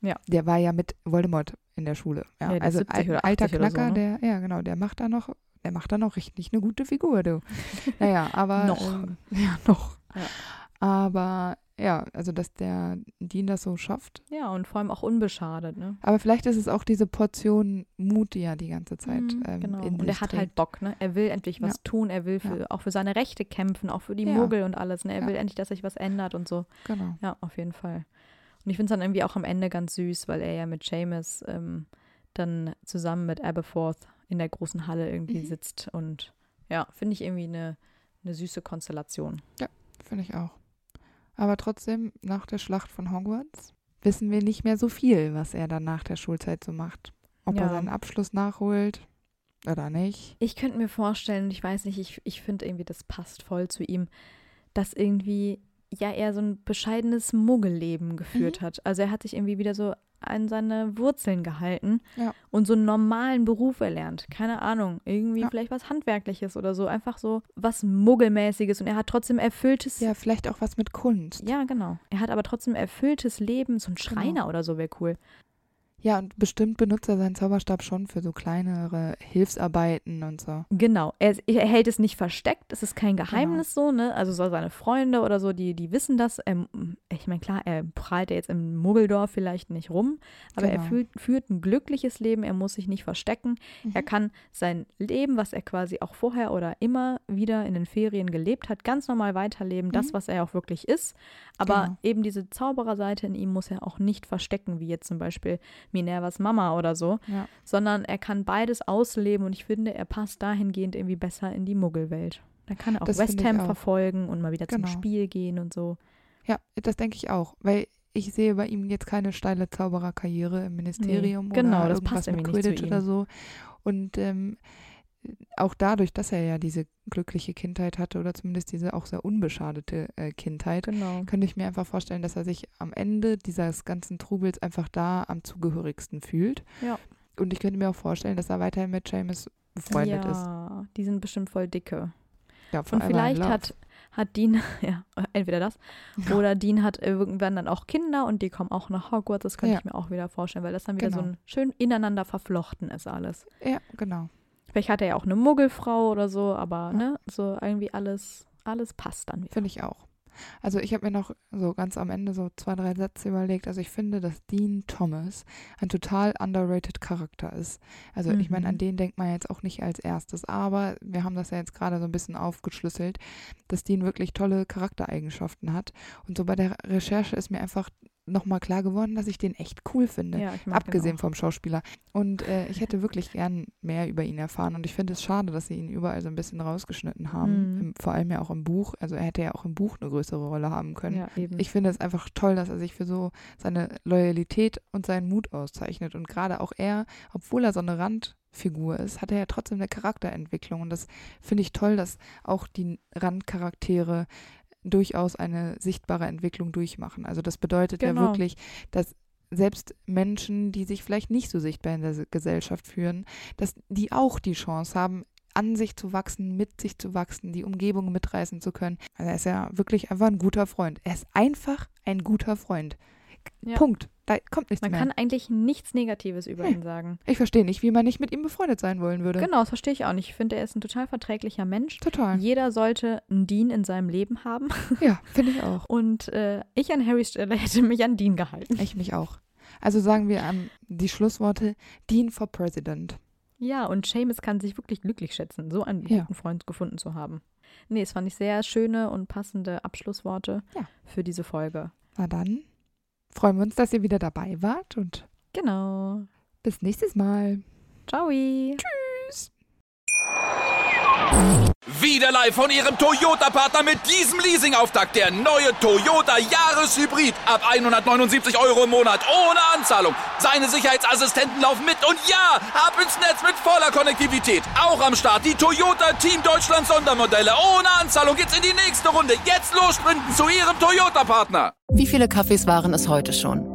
Ja. Der war ja mit Voldemort in der Schule. Ja, Ja, also 70 ein alter 80 oder so, Knacker, ne? der, ja genau, der macht da noch, der macht da noch richtig eine gute Figur, du. Naja, aber Noch. Ähm, ja, noch. Ja. Aber ja, also dass der Dean das so schafft. Ja, und vor allem auch unbeschadet, ne? Aber vielleicht ist es auch diese Portion Mut, die er die ganze Zeit Mhm, ähm, genau. in Und er hat trägt. halt Bock, ne? Er will endlich was Ja. tun, er will für, auch für seine Rechte kämpfen, auch für die Ja. Muggel und alles, ne? Er Ja. will endlich, dass sich was ändert und so. Genau. Ja, auf jeden Fall. Und ich finde es dann irgendwie auch am Ende ganz süß, weil er ja mit Seamus ähm, dann zusammen mit Aberforth in der großen Halle irgendwie Mhm. sitzt und ja, finde ich irgendwie eine, eine süße Konstellation. Finde ich auch. Aber trotzdem, nach der Schlacht von Hogwarts wissen wir nicht mehr so viel, was er dann nach der Schulzeit so macht. Ob Ja. er seinen Abschluss nachholt oder nicht. Ich könnte mir vorstellen, ich weiß nicht, ich, ich finde irgendwie, das passt voll zu ihm, dass irgendwie ja eher so ein bescheidenes Muggelleben geführt Mhm. hat. Also er hat sich irgendwie wieder so an seine Wurzeln gehalten Ja. und so einen normalen Beruf erlernt. Keine Ahnung, irgendwie Ja. vielleicht was Handwerkliches oder so, einfach so was Muggelmäßiges und er hat trotzdem erfülltes. Ja, vielleicht auch was mit Kunst. Ja, genau. Er hat aber trotzdem erfülltes Leben. So ein Genau. Schreiner oder so wäre cool. Ja, und bestimmt benutzt er seinen Zauberstab schon für so kleinere Hilfsarbeiten und so. Genau. Er, er hält es nicht versteckt. Es ist kein Genau. Geheimnis so, ne? Also so seine Freunde oder so, die, die wissen das. Ähm, ich meine, klar, er prahlt ja jetzt im Muggeldorf vielleicht nicht rum, aber er Genau. führt, ein glückliches Leben. Er muss sich nicht verstecken. Er Mhm. kann sein Leben, was er quasi auch vorher oder immer wieder in den Ferien gelebt hat, ganz normal weiterleben. Das, Mhm. was er auch wirklich ist. Aber Genau. eben diese Zaubererseite in ihm muss er auch nicht verstecken, wie jetzt zum Beispiel Minervas Mama oder so, Ja. sondern er kann beides ausleben und ich finde, er passt dahingehend irgendwie besser in die Muggelwelt. Da kann er auch Das West Ham auch. verfolgen und mal wieder Genau. zum Spiel gehen und so. Ja, das denke ich auch, weil ich sehe bei ihm jetzt keine steile Zaubererkarriere im Ministerium genau, oder das irgendwas passt mit Quidditch oder so. Und ähm, auch dadurch, dass er ja diese glückliche Kindheit hatte oder zumindest diese auch sehr unbeschadete äh, Kindheit, Genau. könnte ich mir einfach vorstellen, dass er sich am Ende dieses ganzen Trubels einfach da am zugehörigsten fühlt. Ja. Und ich könnte mir auch vorstellen, dass er weiterhin mit Seamus befreundet ist. ja, die sind bestimmt voll dicke. Ja, Und vielleicht hat, hat Dean, ja, entweder das, Ja. oder Dean hat irgendwann dann auch Kinder und die kommen auch nach Hogwarts. Das könnte Ja. ich mir auch wieder vorstellen, weil das dann wieder so Genau. ein schön ineinander verflochten ist alles. Ja, genau. Vielleicht hat er ja auch eine Muggelfrau oder so, aber Ja. ne, so irgendwie alles, alles passt dann wieder. Finde ich auch. Also ich habe mir noch so ganz am Ende so zwei, drei Sätze überlegt. Also ich finde, dass Dean Thomas ein total underrated Charakter ist. Also ich meine, Mhm. an den denkt man jetzt auch nicht als erstes. Aber wir haben das ja jetzt gerade so ein bisschen aufgeschlüsselt, dass Dean wirklich tolle Charaktereigenschaften hat. Und so bei der Recherche ist mir einfach nochmal klar geworden, dass ich den echt cool finde. Ja, Abgesehen vom Schauspieler. Und äh, ich hätte wirklich gern mehr über ihn erfahren. Und ich finde es schade, dass sie ihn überall so ein bisschen rausgeschnitten haben. Mhm. Im, vor allem ja auch im Buch. Also er hätte ja auch im Buch eine größere Rolle haben können. Ja. Ich finde es einfach toll, dass er sich für so seine Loyalität und seinen Mut auszeichnet. Und gerade auch er, obwohl er so eine Randfigur ist, hat er ja trotzdem eine Charakterentwicklung. Und das finde ich toll, dass auch die Randcharaktere durchaus eine sichtbare Entwicklung durchmachen. Also das bedeutet ja Genau. wirklich, dass selbst Menschen, die sich vielleicht nicht so sichtbar in der Gesellschaft führen, dass die auch die Chance haben, an sich zu wachsen, mit sich zu wachsen, die Umgebung mitreißen zu können. Also er ist ja wirklich einfach ein guter Freund. Er ist einfach ein guter Freund. Ja. Punkt. Da kommt nichts Man mehr. kann eigentlich nichts Negatives über Nee. ihn sagen. ich verstehe nicht, wie man nicht mit ihm befreundet sein wollen würde. Genau, das verstehe ich auch nicht. Ich finde, er ist ein total verträglicher Mensch. Total. Jeder sollte einen Dean in seinem Leben haben. Ja, finde ich auch. Und äh, ich an Harrys Stelle hätte mich an Dean gehalten. Ich mich auch. Also sagen wir ähm, die Schlussworte Dean for President. Ja, und Seamus kann sich wirklich glücklich schätzen, so einen Ja. guten Freund gefunden zu haben. Nee, es fand ich sehr schöne und passende Abschlussworte Ja. für diese Folge. Na dann freuen wir uns, dass ihr wieder dabei wart und Genau. bis nächstes Mal. Ciao. Wieder live von Ihrem Toyota-Partner mit diesem Leasing-Auftakt. Der neue Toyota Jahreshybrid. Ab 179 Euro im Monat. Ohne Anzahlung. Seine Sicherheitsassistenten laufen mit. Und ja, ab ins Netz mit voller Konnektivität. Auch am Start die Toyota Team Deutschland Sondermodelle. Ohne Anzahlung geht's in die nächste Runde. Jetzt los zu Ihrem Toyota-Partner. Wie viele Kaffees waren es heute schon?